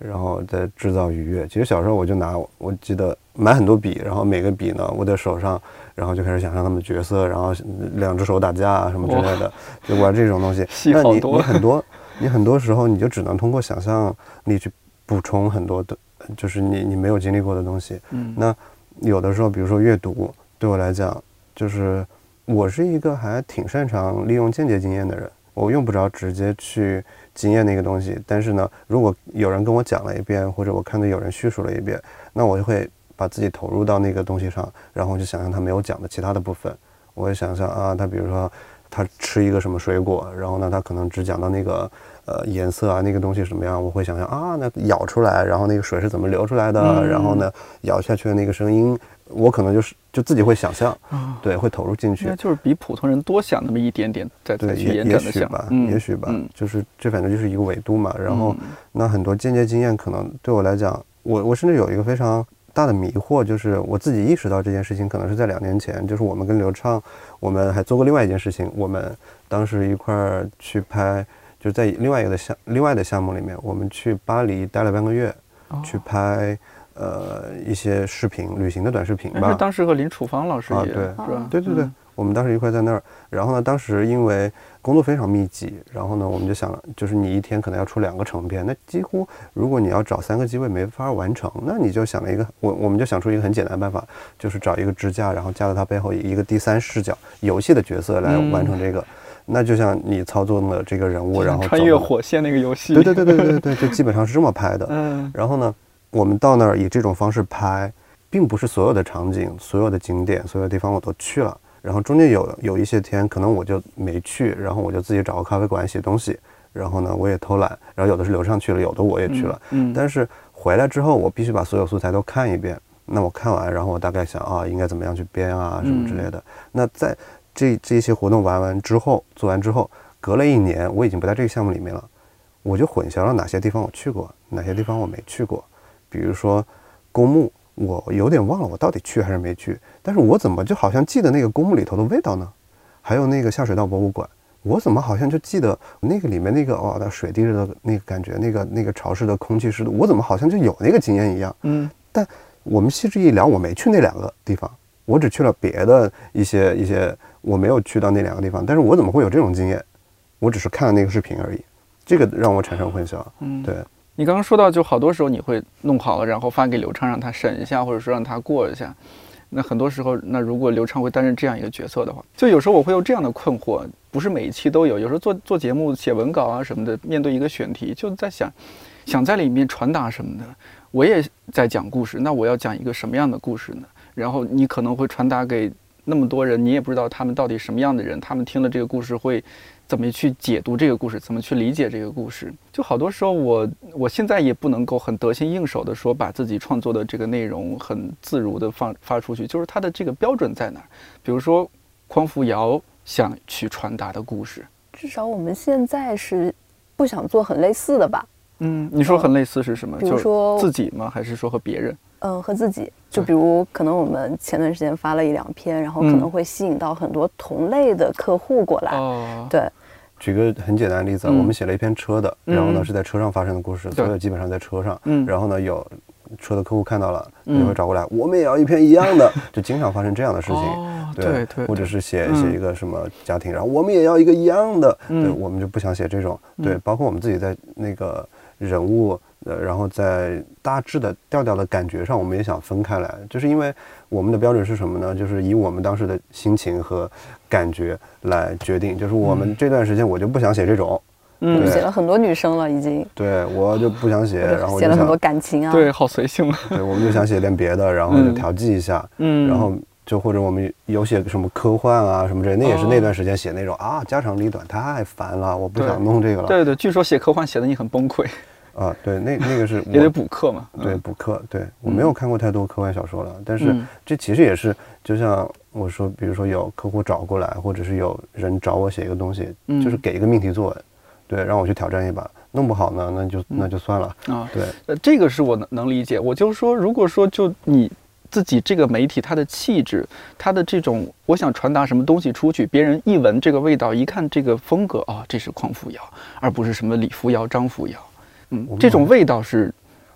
然后再制造愉悦。其实小时候我就拿，我记得买很多笔，然后每个笔呢，我的手上，然后就开始想象他们的角色，然后两只手打架啊什么之类的，就玩这种东西。那你你很多，你很多时候你就只能通过想象力去补充很多的，就是你你没有经历过的东西。嗯，那有的时候，比如说阅读，对我来讲，就是我是一个还挺擅长利用间接经验的人，我用不着直接去。经验那个东西，但是呢，如果有人跟我讲了一遍，或者我看到有人叙述了一遍，那我就会把自己投入到那个东西上，然后就想象他没有讲的其他的部分。我会想象啊，他比如说他吃一个什么水果，然后呢，他可能只讲到那个呃颜色啊，那个东西什么样，我会想象啊，那咬出来，然后那个水是怎么流出来的，然后呢，咬下去的那个声音。我可能就是就自己会想象，对，会投入进去，就是比普通人多想那么一点点，再再去延展的想吧，也许吧，就是这反正就是一个维度嘛。然后那很多间接经验，可能对我来讲，我我甚至有一个非常大的迷惑，就是我自己意识到这件事情，可能是在两年前，就是我们跟刘畅，我们还做过另外一件事情，我们当时一块儿去拍，就在另外一个项另外的项目里面，我们去巴黎待了半个月，去拍。呃，一些视频旅行的短视频吧。是当时和林楚芳老师也对，是吧？对对对，我们当时一块在那儿。然后呢，当时因为工作非常密集，然后呢，我们就想，就是你一天可能要出两个成片，那几乎如果你要找三个机位没法完成，那你就想了一个，我我们就想出一个很简单的办法，就是找一个支架，然后架到它背后一个第三视角游戏的角色来完成这个。那就像你操作的这个人物，然后穿越火线那个游戏。对对对对对对，就基本上是这么拍的。嗯。然后呢？我们到那儿以这种方式拍，并不是所有的场景、所有的景点、所有地方我都去了。然后中间有有一些天，可能我就没去，然后我就自己找个咖啡馆写东西。然后呢，我也偷懒。然后有的是刘畅去了，有的我也去了。嗯。但是回来之后，我必须把所有素材都看一遍。那我看完，然后我大概想啊，应该怎么样去编啊，什么之类的。那在这这些活动玩完之后，做完之后，隔了一年，我已经不在这个项目里面了。我就混淆了哪些地方我去过，哪些地方我没去过。比如说，公墓，我有点忘了我到底去还是没去，但是我怎么就好像记得那个公墓里头的味道呢？还有那个下水道博物馆，我怎么好像就记得那个里面那个哦，那水滴着的那个感觉，那个那个潮湿的空气湿度，我怎么好像就有那个经验一样？嗯，但我们细致一聊，我没去那两个地方，我只去了别的一些一些，我没有去到那两个地方，但是我怎么会有这种经验？我只是看了那个视频而已，这个让我产生混淆。嗯，对。你刚刚说到，就好多时候你会弄好了，然后发给刘畅让他审一下，或者说让他过一下。那很多时候，那如果刘畅会担任这样一个角色的话，就有时候我会有这样的困惑，不是每一期都有。有时候做做节目、写文稿啊什么的，面对一个选题，就在想，想在里面传达什么的。我也在讲故事，那我要讲一个什么样的故事呢？然后你可能会传达给那么多人，你也不知道他们到底什么样的人，他们听了这个故事会。怎么去解读这个故事？怎么去理解这个故事？就好多时候，我我现在也不能够很得心应手的说，把自己创作的这个内容很自如的放发出去。就是它的这个标准在哪儿？比如说，匡扶摇想去传达的故事，至少我们现在是不想做很类似的吧？嗯，你说很类似是什么？比如说自己吗？还是说和别人？嗯，和自己。就比如，可能我们前段时间发了一两篇，然后可能会吸引到很多同类的客户过来。哦，对。举个很简单的例子，我们写了一篇车的，然后呢是在车上发生的故事，所有基本上在车上。嗯。然后呢，有车的客户看到了，就会找过来，我们也要一篇一样的，就经常发生这样的事情。哦，对对。或者是写写一个什么家庭，然后我们也要一个一样的，对，我们就不想写这种。对，包括我们自己在那个人物。呃，然后在大致的调调的感觉上，我们也想分开来，就是因为我们的标准是什么呢？就是以我们当时的心情和感觉来决定。就是我们这段时间，我就不想写这种，嗯，写了很多女生了，已经。对，我就不想写，然后写了很多感情啊。对，好随性啊。对，我们就想写点别的，然后就调剂一下，嗯，然后就或者我们有写什么科幻啊什么之类，那也是那段时间写那种啊，家长里短太烦了，我不想弄这个了。对对，据说写科幻写的你很崩溃。啊，对，那那个是 也得补课嘛。对，补课。对我没有看过太多科幻小说了，但是这其实也是，就像我说，比如说有客户找过来，或者是有人找我写一个东西，就是给一个命题作文，对，让我去挑战一把，弄不好呢，那就那就算了啊。对，呃，这个是我能能理解。我就说，如果说就你自己这个媒体，它的气质，它的这种，我想传达什么东西出去，别人一闻这个味道，一看这个风格，哦，这是匡扶摇，而不是什么李扶摇、张扶摇。嗯，这种味道是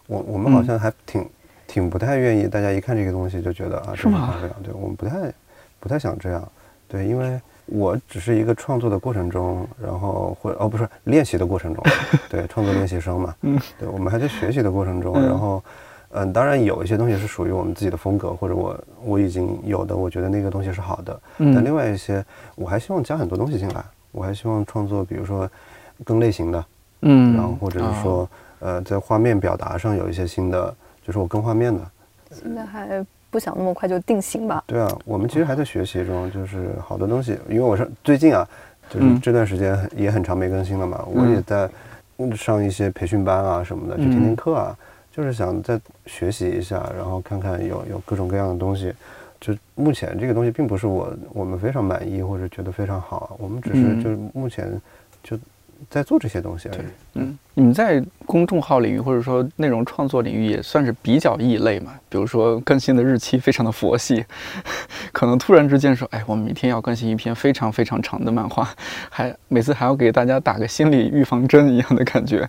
我我们好像还挺挺不太愿意，大家一看这个东西就觉得啊，是吗？这样，对我们不太不太想这样，对，因为我只是一个创作的过程中，然后或哦不是练习的过程中，对，创作练习生嘛，嗯。对，我们还在学习的过程中，嗯。然后。嗯，当然有一些东西是属于我们自己的风格，或者我我已经有的，我觉得那个东西是好的。嗯但另外一些，我还希望加很多东西进来。我还希望创作，比如说更类型的，嗯，然后或者是说，呃，在画面表达上有一些新的，就是我更画面的。现在还不想那么快就定型吧。对啊，我们其实还在学习中，就是好多东西，因为我是最近啊，就是嗯这段时间也很长没更新了嘛，我也在上一些培训班啊什么的，去听听课啊，就是想再学习一下，然后看看有有各种各样的东西。就目前这个东西并不是我我们非常满意或者觉得非常好啊，我们只是嗯就是目前就在做这些东西而已。嗯，你们在公众号领域或者说内容创作领域也算是比较异类嘛？比如说更新的日期非常的佛系，可能突然之间说，哎，我们明天要更新一篇非常非常长的漫画，还每次还要给大家打个心理预防针一样的感觉。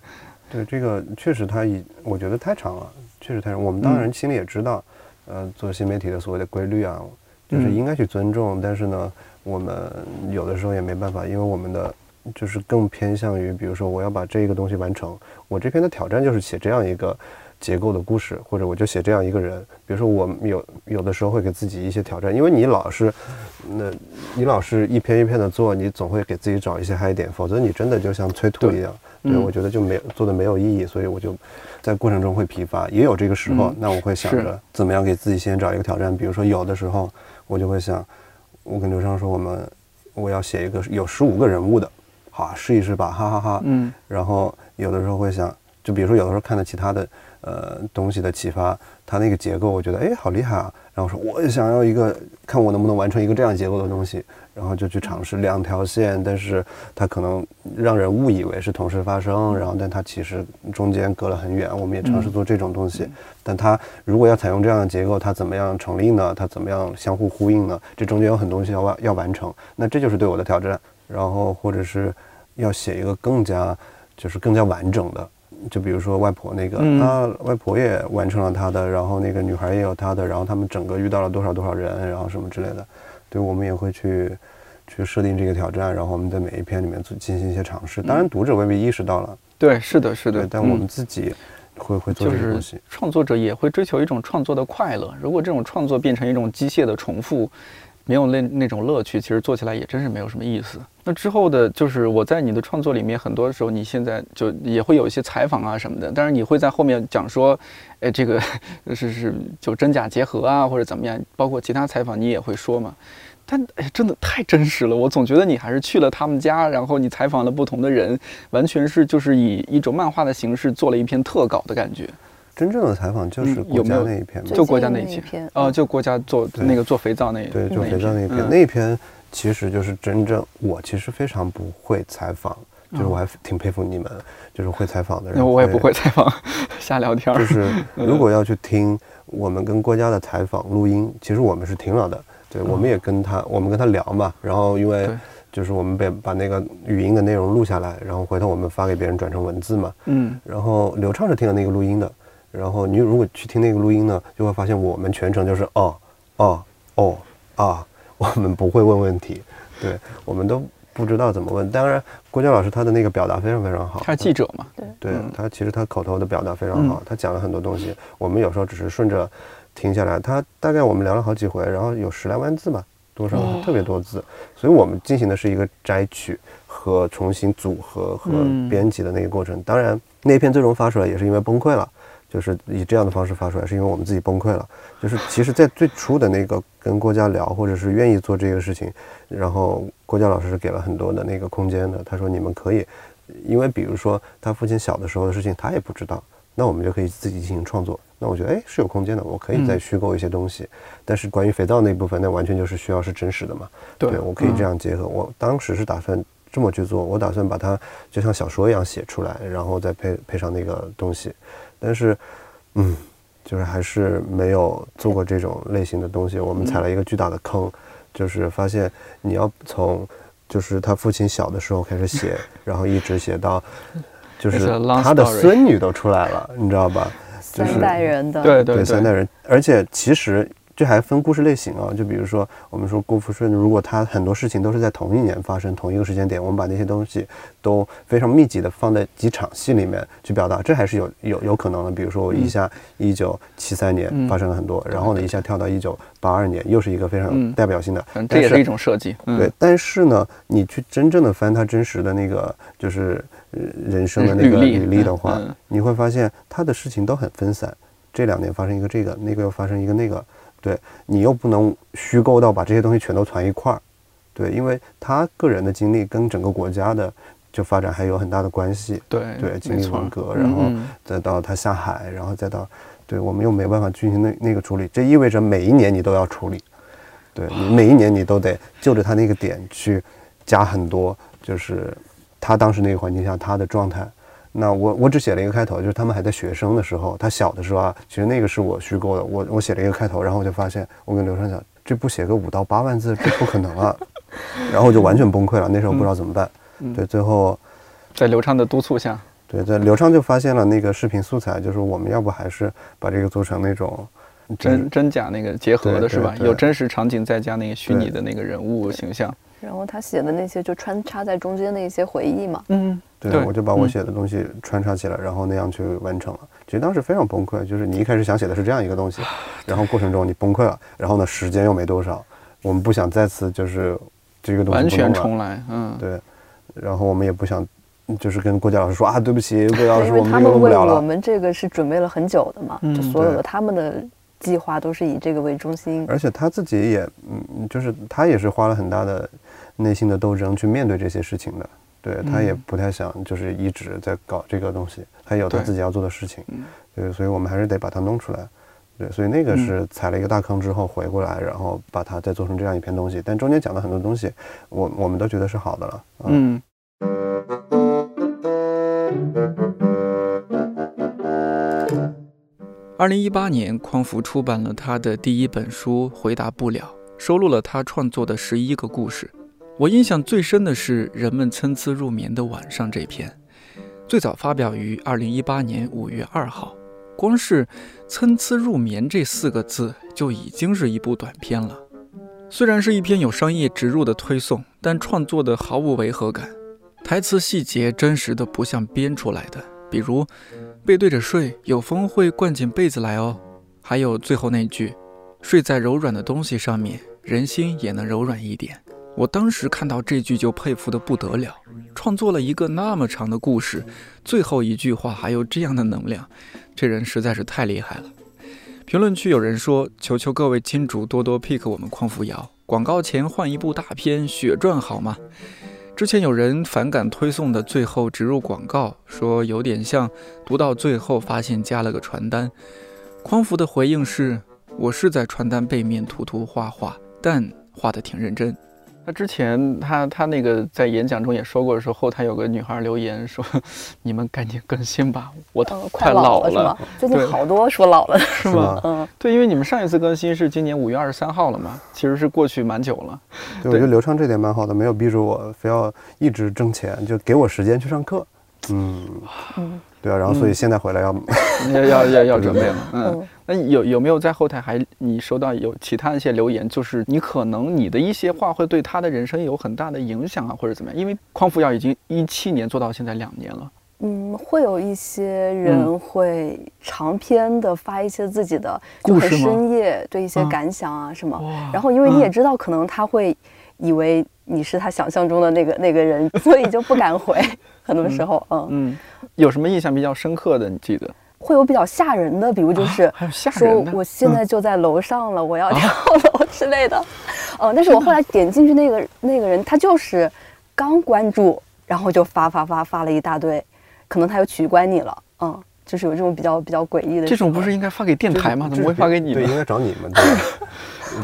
对，这个确实它已我觉得太长了，确实太长。我们当然心里也知道，呃，做新媒体的所谓的规律啊，就是嗯应该去尊重，但是呢，我们有的时候也没办法，因为我们的就是更偏向于，比如说我要把这个东西完成，我这篇的挑战就是写这样一个结构的故事，或者我就写这样一个人。比如说我们有有的时候会给自己一些挑战，因为你老是，那你老是一篇一篇的做，你总会给自己找一些嗨点，否则你真的就像催吐一样。对，嗯。我觉得就没有做的没有意义，所以我就在过程中会疲乏，也有这个时候。嗯那我会想着怎么样给自己先找一个挑战，比如说有的时候我就会想，我跟刘畅说，我们我要写一个有十五个人物的，好啊试一试吧，哈哈哈嗯。然后有的时候会想，就比如说有的时候看到其他的呃东西的启发，它那个结构我觉得哎好厉害啊，然后说我也想要一个，看我能不能完成一个这样结构的东西，然后就去尝试两条线，但是它可能让人误以为是同时发生，然后但它其实中间隔了很远，我们也尝试做这种东西，但它如果要采用这样的结构，它怎么样成立呢？它怎么样相互呼应呢？这中间有很多东西要完要完成，那这就是对我的挑战，然后或者是要写一个更加就是更加完整的。就比如说外婆那个，嗯她外婆也完成了她的，然后那个女孩也有她的，然后他们整个遇到了多少多少人，然后什么之类的，对我们也会去去设定这个挑战，然后我们在每一篇里面做进行一些尝试。当然读者未必意识到了，对，是的，是的，，但我们嗯自己会会做这个东西。创作者也会追求一种创作的快乐。如果这种创作变成一种机械的重复，没有那那种乐趣，其实做起来也真是没有什么意思。那之后的，就是我在你的创作里面，很多时候你现在就也会有一些采访啊什么的，但是你会在后面讲说，哎，这个 是是就真假结合啊，或者怎么样，包括其他采访你也会说嘛。但哎，真的太真实了，我总觉得你还是去了他们家，然后你采访了不同的人，完全是就是以一种漫画的形式做了一篇特稿的感觉。真正的采访就是国家那一篇嘛，就国家那一篇近篇啊，就国家做对那个做肥皂那一对，就肥皂那一篇，嗯那一篇其实就是真正我其实非常不会采访，就是我还挺佩服你们，就是会采访的人。那我也不会，采访，瞎聊天儿。就是 如果要去听我们跟郭嘉的采访录音，其实我们是听了的。对，我们也跟他，我们跟他聊嘛，然后因为就是我们被把那个语音的内容录下来，然后回头我们发给别人转成文字嘛。嗯，然后刘畅是听了那个录音的，然后你如果去听那个录音呢，就会发现我们全程就是哦哦哦啊，我们不会问问题，对我们都不知道怎么问。当然，郭嘉老师他的那个表达非常非常好，他是记者嘛，对嗯他其实他口头的表达非常好，他讲了很多东西，我们有时候只是顺着听下来。他大概我们聊了好几回，然后有十来万字吧，多少、特别多字，所以我们进行的是一个摘取和重新组合和嗯编辑的那个过程。当然，那篇最终发出来也是因为崩溃了。就是以这样的方式发出来，是因为我们自己崩溃了。就是其实，在最初的那个跟郭嘉聊，或者是愿意做这个事情，然后郭嘉老师是给了很多的那个空间的。他说你们可以，因为比如说他父亲小的时候的事情，他也不知道，那我们就可以自己进行创作。那我觉得哎是有空间的，我可以再虚构一些东西。但是关于肥皂那部分，那完全就是需要是真实的嘛。对我可以这嗯样结合。我当时是打算这么去做，我打算把它就像小说一样写出来，然后再配配上那个东西。但是，嗯，就是还是没有做过这种类型的东西。我们踩了一个巨大的坑，就是发现你要从就是他父亲小的时候开始写，然后一直写到就是他的孙女都出来了，你知道吧？三代人的，对对三代人，而且其实这还分故事类型啊，就比如说我们说郭富顺，如果他很多事情都是在同一年发生，同一个时间点，我们把那些东西都非常密集的放在几场戏里面去表达，这还是有有有可能的。比如说我一下一九七三年发生了很多，然后呢一下跳到一九八二年，又是一个非常代表性的，这也是一种设计。对，但是呢，你去真正的翻他真实的那个就是人生的那个履历的话，你会发现他的事情都很分散。这两年发生一个这个，那个又发生一个那个。对你又不能虚构到把这些东西全都攒一块儿，对，因为他个人的经历跟整个国家的就发展还有很大的关系。对对，经历文革，然后再到他下海，然后再到，对我们又没办法进行那那个处理，这意味着每一年你都要处理，对你每一年你都得就着他那个点去加很多，就是他当时那个环境下他的状态。那我我只写了一个开头，就是他们还在学生的时候，他小的时候啊，其实那个是我虚构的。我我写了一个开头，然后我就发现，我跟刘畅讲，这不写个五到八万字，这不可能啊。然后我就完全崩溃了，那时候不知道怎么办。对，最后在刘畅的督促下，对，在刘畅就发现了那个视频素材，就是我们要不还是把这个做成那种真真假那个结合的是吧？有真实场景再加那个虚拟的那个人物形象。然后他写的那些就穿插在中间的一些回忆嘛，嗯，对，我就把我写的东西穿插起来，然后那样去完成了。其实当时非常崩溃，就是你一开始想写的是这样一个东西，然后过程中你崩溃了，然后呢时间又没多少，我们不想再次就是这个东西完全重来，嗯，对，然后我们也不想就是跟郭嘉老师说啊对不起，郭嘉老师我们用不了了。我们这个是准备了很久的嘛，就所有的他们的计划都是以这个为中心，而且他自己也嗯，就是他也是花了很大的。内心的斗争去面对这些事情的，对他也不太想就是一直在搞这个东西，他有他自己要做的事情，对，所以我们还是得把它弄出来，对，所以那个是踩了一个大坑之后回过来，然后把它再做成这样一篇东西，但中间讲的很多东西，我我们都觉得是好的了，嗯。二零一八年，匡扶出版了他的第一本书《回答不了》，收录了他创作的十一个故事。我印象最深的是《人们参差入眠的晚上》这篇，最早发表于二零一八年五月二号。光是“参差入眠”这四个字就已经是一部短片了。虽然是一篇有商业植入的推送，但创作的毫无违和感，台词细节真实的不像编出来的。比如“背对着睡，有风会灌进被子来哦”，还有最后那句“睡在柔软的东西上面，人心也能柔软一点”。我当时看到这句就佩服得不得了，创作了一个那么长的故事，最后一句话还有这样的能量，这人实在是太厉害了。评论区有人说：“求求各位金主多多 pick 我们匡扶摇，广告前换一部大片血赚好吗？”之前有人反感推送的最后植入广告，说有点像读到最后发现加了个传单。匡扶的回应是：“我是在传单背面涂涂画画，但画得挺认真。”他之前，他他那个在演讲中也说过，说后台有个女孩留言说：“ 你们赶紧更新吧，我快老了？最近好多说老了，是吗？嗯，对，因为你们上一次更新是今年五月二十三号了嘛，其实是过去蛮久了。对，我觉得刘畅这点蛮好的，没有逼着我非要一直挣钱，就给我时间去上课。嗯嗯。对啊，然后所以现在回来要 要要要要准备了。嗯，那有有没有在后台还你收到有其他一些留言，就是你可能你的一些话会对他的人生有很大的影响啊，或者怎么样？因为匡扶摇已经一七年做到现在两年了。嗯，会有一些人会长篇的发一些自己的故事深夜对一些感想啊什么。然后因为你也知道，可能他会以为你是他想象中的那个那个人，所以就不敢回。很多时候，嗯嗯，有什么印象比较深刻的？你记得会有比较吓人的，比如就是说我现在就在楼上了，我要跳楼之类的。哦，但是我后来点进去那个那个人，他就是刚关注，然后就发发发发了一大堆，可能他又取关你了，嗯，就是有这种比较比较诡异的。这种不是应该发给电台吗？怎么会发给你？对，应该找你们。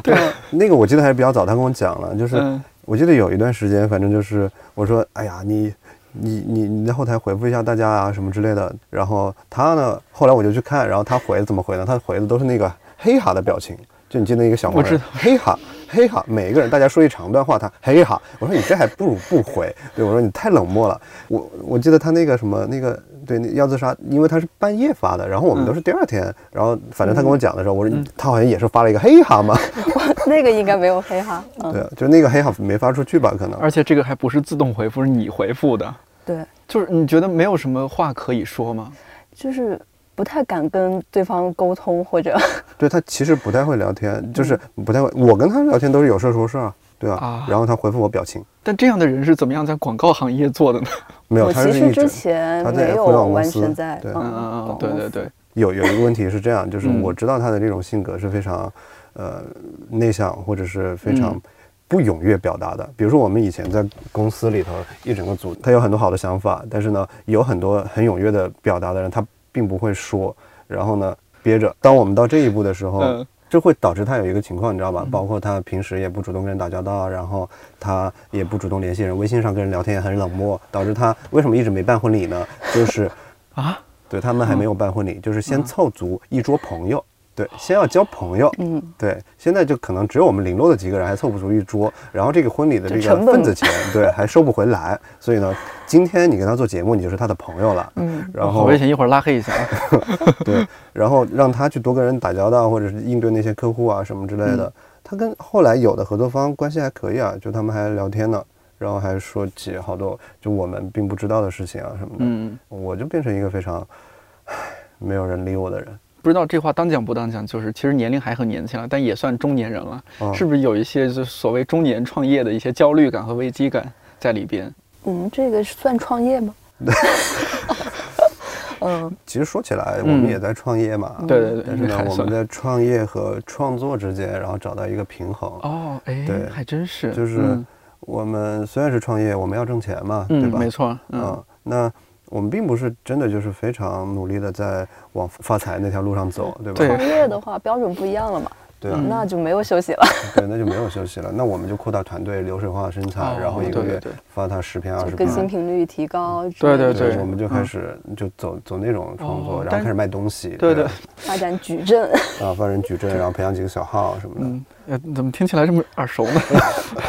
对，对那个我记得还是比较早，他跟我讲了，就是我记得有一段时间，反正就是我说，哎呀，你。你你你在后台回复一下大家啊什么之类的，然后他呢，后来我就去看，然后他回怎么回呢？他回的都是那个嘿哈的表情，就你记得一个小我知道嘿哈，嘿哈，每一个人大家说一长段话，他嘿哈，我说你这还不如不回，对我说你太冷漠了。我我记得他那个什么那个对那要自杀，因为他是半夜发的，然后我们都是第二天，然后反正他跟我讲的时候，我说他好像也是发了一个黑哈嘛，那个应该没有黑哈。嗯，对，就那个黑哈没发出去吧，可能。而且这个还不是自动回复，是你回复的，对，就是你觉得没有什么话可以说吗？就是不太敢跟对方沟通，或者对他其实不太会聊天，就是不太会。我跟他聊天都是有事儿说事儿啊，对啊啊。然后他回复我表情，但这样的人是怎么样在广告行业做的呢？没有，他是一直其实之前他在没有互联网公完司全在对。嗯嗯嗯，对对对，有有一个问题是这样，就是嗯。我知道他的这种性格是非常，呃，内向或者是非常嗯。不踊跃表达的。比如说我们以前在公司里头一整个组，他有很多好的想法，但是呢，有很多很踊跃的表达的人，他并不会说，然后呢憋着。当我们到这一步的时候，嗯这会导致他有一个情况，你知道吧？包括他平时也不主动跟人打交道，然后他也不主动联系人，微信上跟人聊天也很冷漠，导致他为什么一直没办婚礼呢？就是啊，对他们还没有办婚礼，就是先凑足一桌朋友，对，先要交朋友，嗯，对，现在就可能只有我们零落的几个人还凑不足一桌，然后这个婚礼的这个份子钱，对，还收不回来，所以呢，今天你跟他做节目，你就是他的朋友了，嗯，然后好危险，一会儿拉黑一下啊。对，然后让他去多跟人打交道，或者是应对那些客户啊什么之类的。嗯他跟后来有的合作方关系还可以啊，就他们还聊天呢，然后还说起好多就我们并不知道的事情啊什么的。嗯，我就变成一个非常唉没有人理我的人。不知道这话当讲不当讲，就是其实年龄还很年轻了，但也算中年人了，哦是不是有一些就所谓中年创业的一些焦虑感和危机感在里边？嗯，这个算创业吗？嗯，其实说起来，我嗯们也在创业嘛。对对对，但是呢我们在创业和创作之间，然后找到一个平衡。哦，哎对，还真是，就是嗯我们虽然是创业，我们要挣钱嘛，嗯，对吧？没错，嗯嗯，那我们并不是真的就是非常努力的在往发财那条路上走，对吧？对。创业的话标准不一样了嘛，对啊，嗯那就没有休息了，对，那就没有休息了。那我们就扩大团队，流水化生产，哦然后一个月发他十篇二十篇更新篇。频率提高对对，对我们就开始就走走那种创作，然后开始卖东西，对对，发展矩阵。啊，发展矩阵，然后培养几个小号什么的。嗯，呃，怎么听起来这么耳熟呢？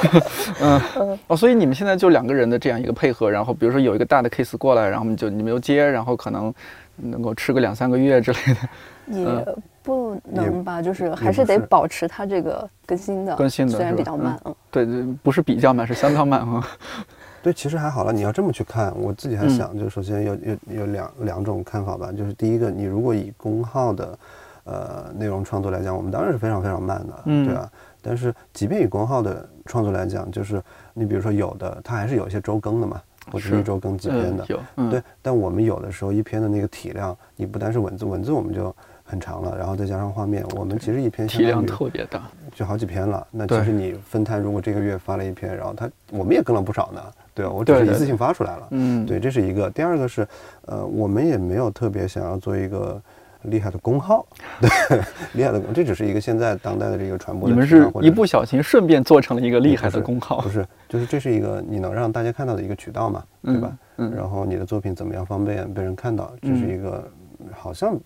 嗯，哦，所以你们现在就两个人的这样一个配合，然后比如说有一个大的 case 过来，然后我们就你们又接，然后可能能够吃个两三个月之类的也不能吧，就是还是得保持它这个更新的，更新的虽然比较慢，嗯，对对，不是比较慢，是相当慢啊。对，其实还好了。你要这么去看，我自己还嗯想，就首先有有有两两种看法吧。就是第一个，你如果以公号的呃内容创作来讲，我们当然是非常非常慢的，嗯对吧？但是即便以公号的创作来讲，就是你比如说有的它还是有一些周更的嘛，或者一周更几篇的嗯，，有，嗯，对。但我们有的时候一篇的那个体量，你不单是文字，文字我们就很长了，然后再加上画面，我们其实一篇相体量特别大。就好几篇了。那其实你分摊，如果这个月发了一篇，然后他我们也跟了不少呢，对？我只是一次性发出来了。嗯，对，这是一个。第二个是，呃，我们也没有特别想要做一个厉害的公号，对，厉害的公，这只是一个现在当代的这个传播的你们是一不小心顺便做成了一个厉害的公号不，是，就是这是一个你能让大家看到的一个渠道嘛，对吧？嗯嗯然后你的作品怎么样方便被人看到，这是嗯一个好像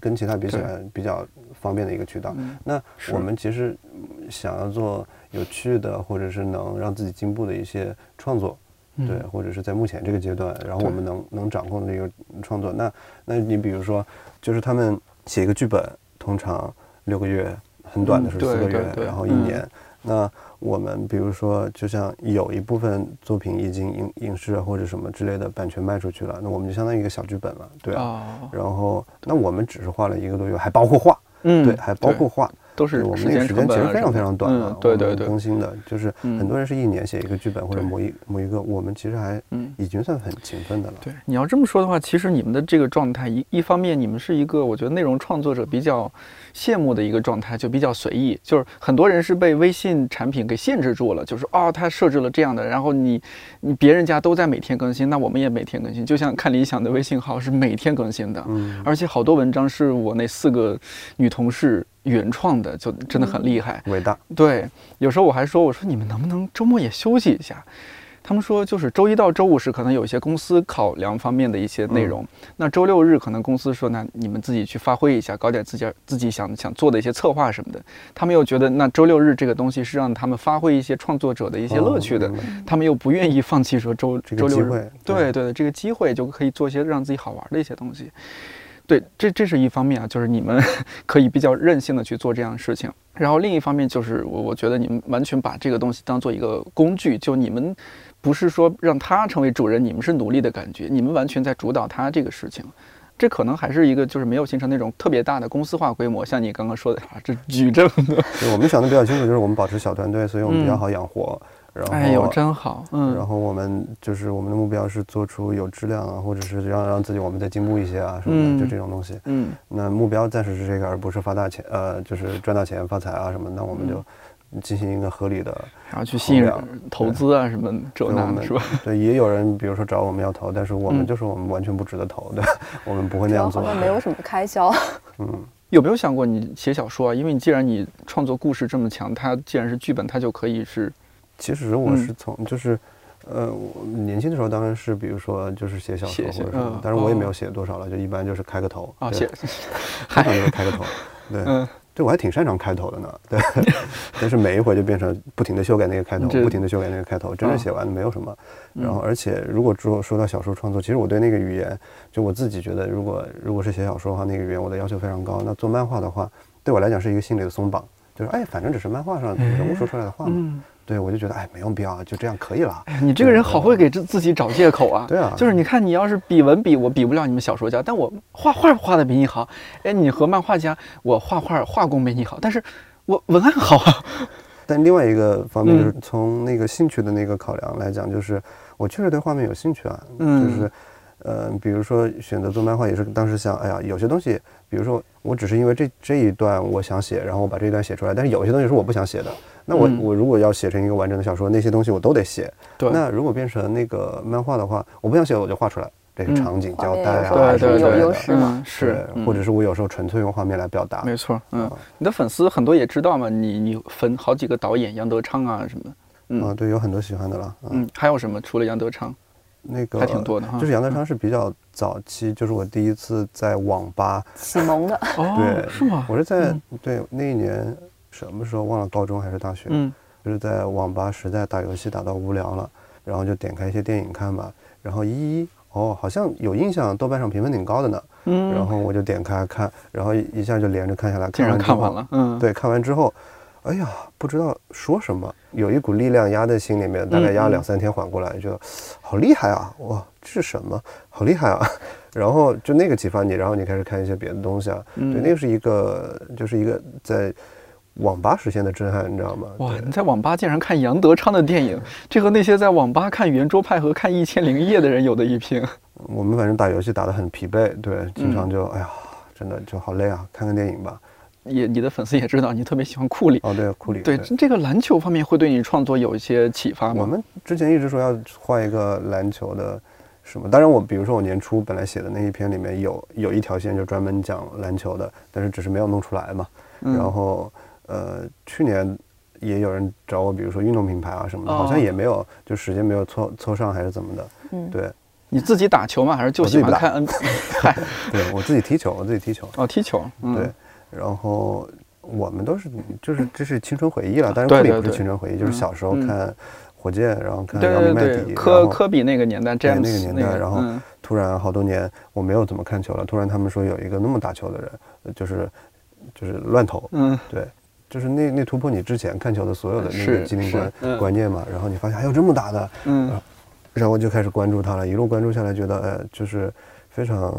跟其他比起来比较方便的一个渠道。嗯。那我们其实嗯想要做有趣的，或者是能让自己进步的一些创作，对，嗯或者是在目前这个阶段，然后我们能能掌控的一个创作，那那你比如说，就是他们写一个剧本，通常六个月，很短的嗯是四个月，然后一嗯。年。那我们比如说，就像有一部分作品已经影影视或者什么之类的版权卖出去了，那我们就相当于一个小剧本了，对啊。哦，然后，那我们只是画了一个多月，还包括画，嗯，对，还包括画。都是我们那个时时间其实非常非常短的嗯，对对对，更新的就是嗯很多人是一年写一个剧本或者某一某一个，我们其实还嗯。已经算很勤奋的了。对，你要这么说的话，其实你们的这个状态，一一方面你们是一个我觉得内容创作者比较羡慕的一个状态，就比较随意，就是很多人是被微信产品给限制住了，就是哦，他设置了这样的，然后你你别人家都在每天更新，那我们也每天更新，就像看理想的微信号是每天更新的，嗯，而且好多文章是我那四个女同事原创的，就真的很厉害。伟大。对，有时候我还说，我说你们能不能周末也休息一下？他们说就是周一到周五是可能有一些公司考量方面的一些内容，那周六日可能公司说那你们自己去发挥一下，搞点自己自己想想做的一些策划什么的。他们又觉得那周六日这个东西是让他们发挥一些创作者的一些乐趣的，哦他们又不愿意放弃说周周六日，对对对，这个机会就可以做一些让自己好玩的一些东西。对，这这是一方面啊，就是你们可以比较任性的去做这样的事情。然后另一方面就是我我觉得你们完全把这个东西当做一个工具，就你们不是说让他成为主人，你们是奴隶的感觉，你们完全在主导他这个事情。这可能还是一个就是没有形成那种特别大的公司化规模，像你刚刚说的啊，这举证我们想的比较清楚，就是我们保持小团队，所以我们比较嗯好养活。然后，哎呦，真好，嗯然后我们就是我们的目标是做出有质量啊，或者是让让自己我们再进步一些啊什么的，嗯就这种东西。嗯那目标暂时是这个，而不是发大钱，呃，就是赚大钱发财啊什么。那我们就进行一个合理的。然后去吸引投资啊什么这对我们那的是吧？对，也有人比如说找我们要投，但是我们嗯就是我们完全不值得投，对，我们不会那样做好。像没有什么开销。嗯，有没有想过你写小说啊？因为你既然你创作故事这么强，它既然是剧本，它就可以是其实我嗯是从就是。呃，我年轻的时候当然是，比如说就是写小说或者什么嗯，但是我也没哦有写多少了，就一般就是开个头啊，写，通常就是开个头，对，嗯，对我还挺擅长开头的呢，对，但是每一回就变成不停的修改那个开头，不停的修改那个开头，真正嗯写完的没有什么。嗯然后，而且如果说说到小说创作，其实我对那个语言，就我自己觉得，如果如果是写小说的话，那个语言我的要求非常高。那做漫画的话，对我来讲是一个心理的松绑，就是哎，反正只是漫画上人物说出来的话嘛，嗯，对我就觉得哎，没有必要，就这样可以了。哎，你这个人好会给自自己找借口啊！对啊就是你看，你要是比文比我比不了你们小说家，但我画画画的比你好。哎，你和漫画家，我画画画工没你好，但是我文案好啊。但另外一个方面就是嗯从那个兴趣的那个考量来讲，就是我确实对画面有兴趣啊，嗯就是，呃，比如说选择做漫画也是当时想，哎呀，有些东西，比如说我只是因为这这一段我想写，然后我把这一段写出来，但是有些东西是我不想写的，那我、嗯。我如果要写成一个完整的小说，那些东西我都得写。对，那如果变成那个漫画的话，我不想写我就画出来，这个嗯场景、交代啊，对对对，是有优势嘛嗯，是，，或者是我有时候纯粹用画面来表达。没错，嗯。啊，你的粉丝很多也知道嘛，你你分好几个导演，杨德昌啊什么的，嗯。啊，对，有很多喜欢的了。嗯，嗯，还有什么？除了杨德昌，那个还挺多的哈。就是杨德昌是比较早期，就是我第一次在网吧，启蒙的，哦，对是吗？我是在、嗯。对那一年什么时候忘了，高中还是大学，嗯。就是在网吧实在打游戏打到无聊了，然后就点开一些电影看吧，然后一一哦好像有印象，豆瓣上评分挺高的呢，嗯，然后我就点开看，然后一一下就连着看下来，竟然完看完了，嗯，对，看完之后，哎呀，不知道说什么，有一股力量压在心里面，大概压两三天缓过来，觉得好厉害啊！哇，这是什么？好厉害啊！然后就那个启发你，然后你开始看一些别的东西啊。嗯对，那个是一个，就是一个在网吧实现的震撼，你知道吗？哇，你在网吧竟然看杨德昌的电影，这和那些在网吧看圆桌派和看《一千零一夜》的人有的一拼。我们反正打游戏打得很疲惫，对，经嗯常就、哎呀，真的就好累啊，看看电影吧。也，你的粉丝也知道你特别喜欢库里。哦，对，库里。对，这个篮球方面会对你创作有一些启发吗？我们之前一直说要画一个篮球的什么，当然我比如说我年初本来写的那一篇里面有有一条线就专门讲篮球的，但是只是没有弄出来嘛。嗯然后呃，去年也有人找我，比如说运动品牌啊什么的，哦好像也没有，就时间没有凑凑上还是怎么的。嗯，对，你自己打球吗？还是就喜欢看 NBA？，对我自己踢球，我自己踢球。哦，踢球。嗯，对，然后我们都是就是这是青春回忆了，但是对库里不是青春回忆，就是嗯。小时候嗯。看火箭，然后看对姚明麦迪，科科比那个年代，那个年代然后嗯。突然好多年我没有怎么看球了，突然他们说有一个那么打球的人，呃就是就是乱投，嗯，对，就是那那突破你之前看球的所有的那个机灵观嗯。观念嘛，然后你发现还有这么打的，嗯。然后就开始关注他了，一路关注下来，觉得呃就是非常，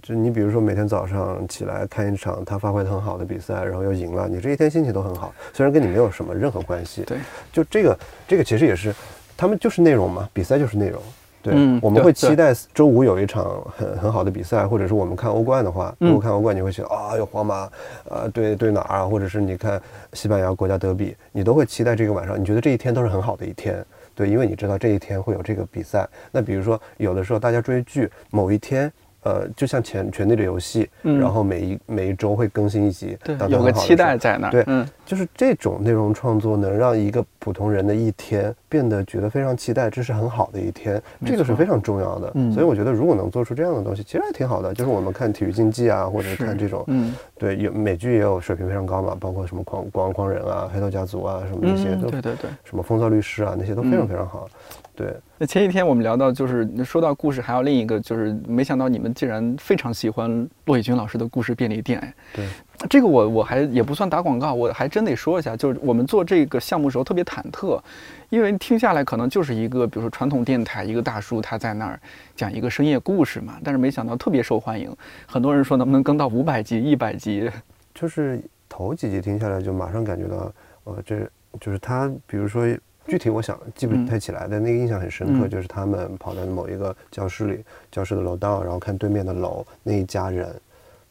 就你比如说每天早上起来看一场他发挥的很好的比赛，然后又赢了，你这一天心情都很好，虽然跟你没有什么任何关系，对，就这个这个其实也是，他们就是内容嘛，比赛就是内容。对，嗯我们会期待周五有一场很很好的比赛，或者是我们看欧冠的话，嗯如果看欧冠，你会觉得啊，有皇马，呃，对对哪儿啊，或者是你看西班牙国家德比，你都会期待这个晚上，你觉得这一天都是很好的一天。对，因为你知道这一天会有这个比赛。那比如说，有的时候大家追剧，某一天，呃，就像前权力的游戏，嗯然后每一每一周会更新一集，对当，它有个期待在那儿。对嗯就是这种内容创作能让一个普通人的一天变得觉得非常期待，这是很好的一天，这个是非常重要的。嗯所以我觉得如果能做出这样的东西，其实还挺好的。就是我们看体育竞技啊，或者是看这种，嗯对，有美剧也有水平非常高嘛，包括什么狂狂狂人啊、黑道家族啊什么那些嗯，都，对对对。什么风骚律师啊那些都非常嗯非常好。对，那前几天我们聊到，就是说到故事，还有另一个，就是没想到你们竟然非常喜欢骆以军老师的故事便利店。哎，对，这个我我还也不算打广告，我还真得说一下，就是我们做这个项目时候特别忐忑，因为听下来可能就是一个，比如说传统电台一个大叔他在那儿讲一个深夜故事嘛，但是没想到特别受欢迎，很多人说能不能更到五百集、一百集？就是头几集听下来，就马上感觉到，呃，这就是他，比如说具体我想记不嗯。太起来，但那个印象很深刻，嗯。就是他们跑到某一个教室里，教室的楼道，然后看对面的楼那一家人，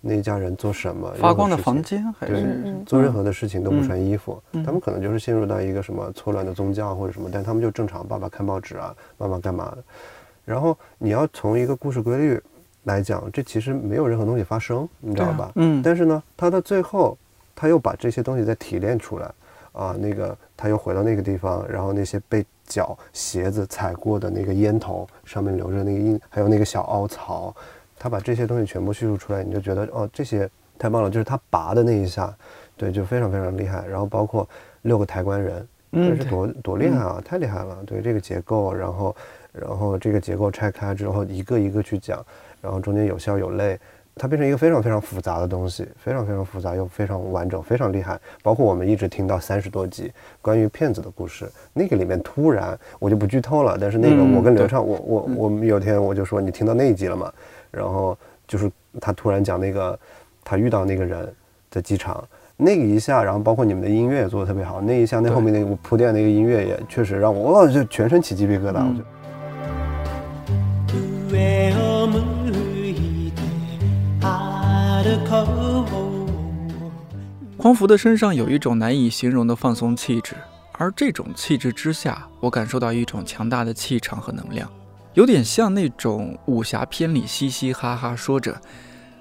那一家人做什么，发光的房间还是嗯做任何的事情都不嗯穿衣服，嗯他们可能就是陷入到一个什么错乱的宗教或者什么，但他们就正常，爸爸看报纸啊，妈妈干嘛的。然后你要从一个故事规律来讲，这其实没有任何东西发生，你知道吧？嗯，但是呢，他到最后，他又把这些东西再提炼出来，啊，那个他又回到那个地方，然后那些被脚鞋子踩过的那个烟头上面留着那个印，还有那个小凹槽，他把这些东西全部叙述出来，你就觉得哦，这些太棒了，就是他拔的那一下，对，就非常非常厉害。然后包括六个抬棺人，嗯这是多多厉害啊，太厉害了！对这个结构，然后然后这个结构拆开之后，一个一个去讲，然后中间有笑有泪，它变成一个非常非常复杂的东西，非常非常复杂又非常完整，非常厉害。包括我们一直听到三十多集关于骗子的故事，那个里面突然我就不剧透了，但是那个我跟刘畅，我我嗯我们有天我就说你听到那一集了吗？然后就是他突然讲那个他遇到那个人在机场。那个一下，然后包括你们的音乐也做的特别好，那一下那对后面那个铺垫那个音乐也确实让我哇就全身起鸡皮疙瘩，我嗯觉得。上を向いて歩こう匡福的身上有一种难以形容的放松气质，而这种气质之下，我感受到一种强大的气场和能量， 有点像那种武侠片里嘻嘻哈哈说着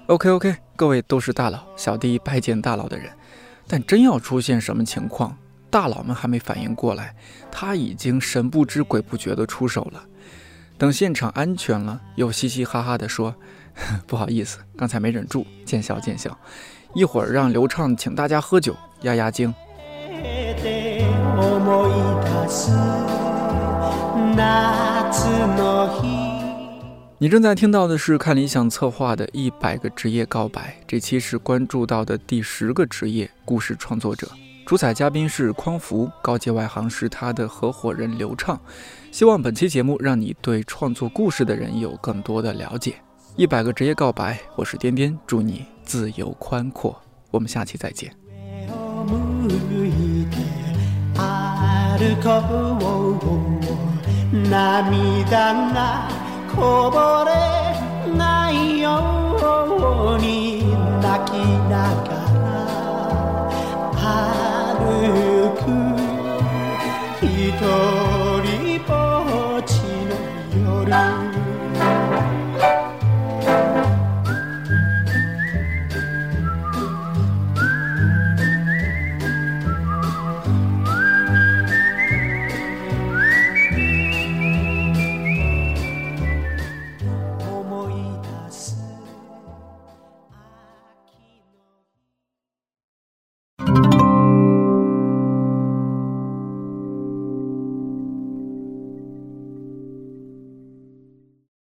“OK OK”，各位都是大佬，小弟拜见大佬的人。但真要出现什么情况，大佬们还没反应过来，他已经神不知鬼不觉地出手了。等现场安全了，又嘻嘻哈哈地说：“ 不好意思，刚才没忍住，见笑见笑。”一会儿让刘畅请大家喝酒压压惊。て思い出す夏の日你正在听到的是看理想策划的一百个职业告白，这期是关注到的第十个职业故事创作者。主采嘉宾是匡福，高阶外行是他的合伙人刘畅。希望本期节目让你对创作故事的人有更多的了解。一百个职业告白，我是颠颠，祝你自由宽阔。我们下期再见。 涙がこぼれないように泣きながら歩く一人ぼっちの夜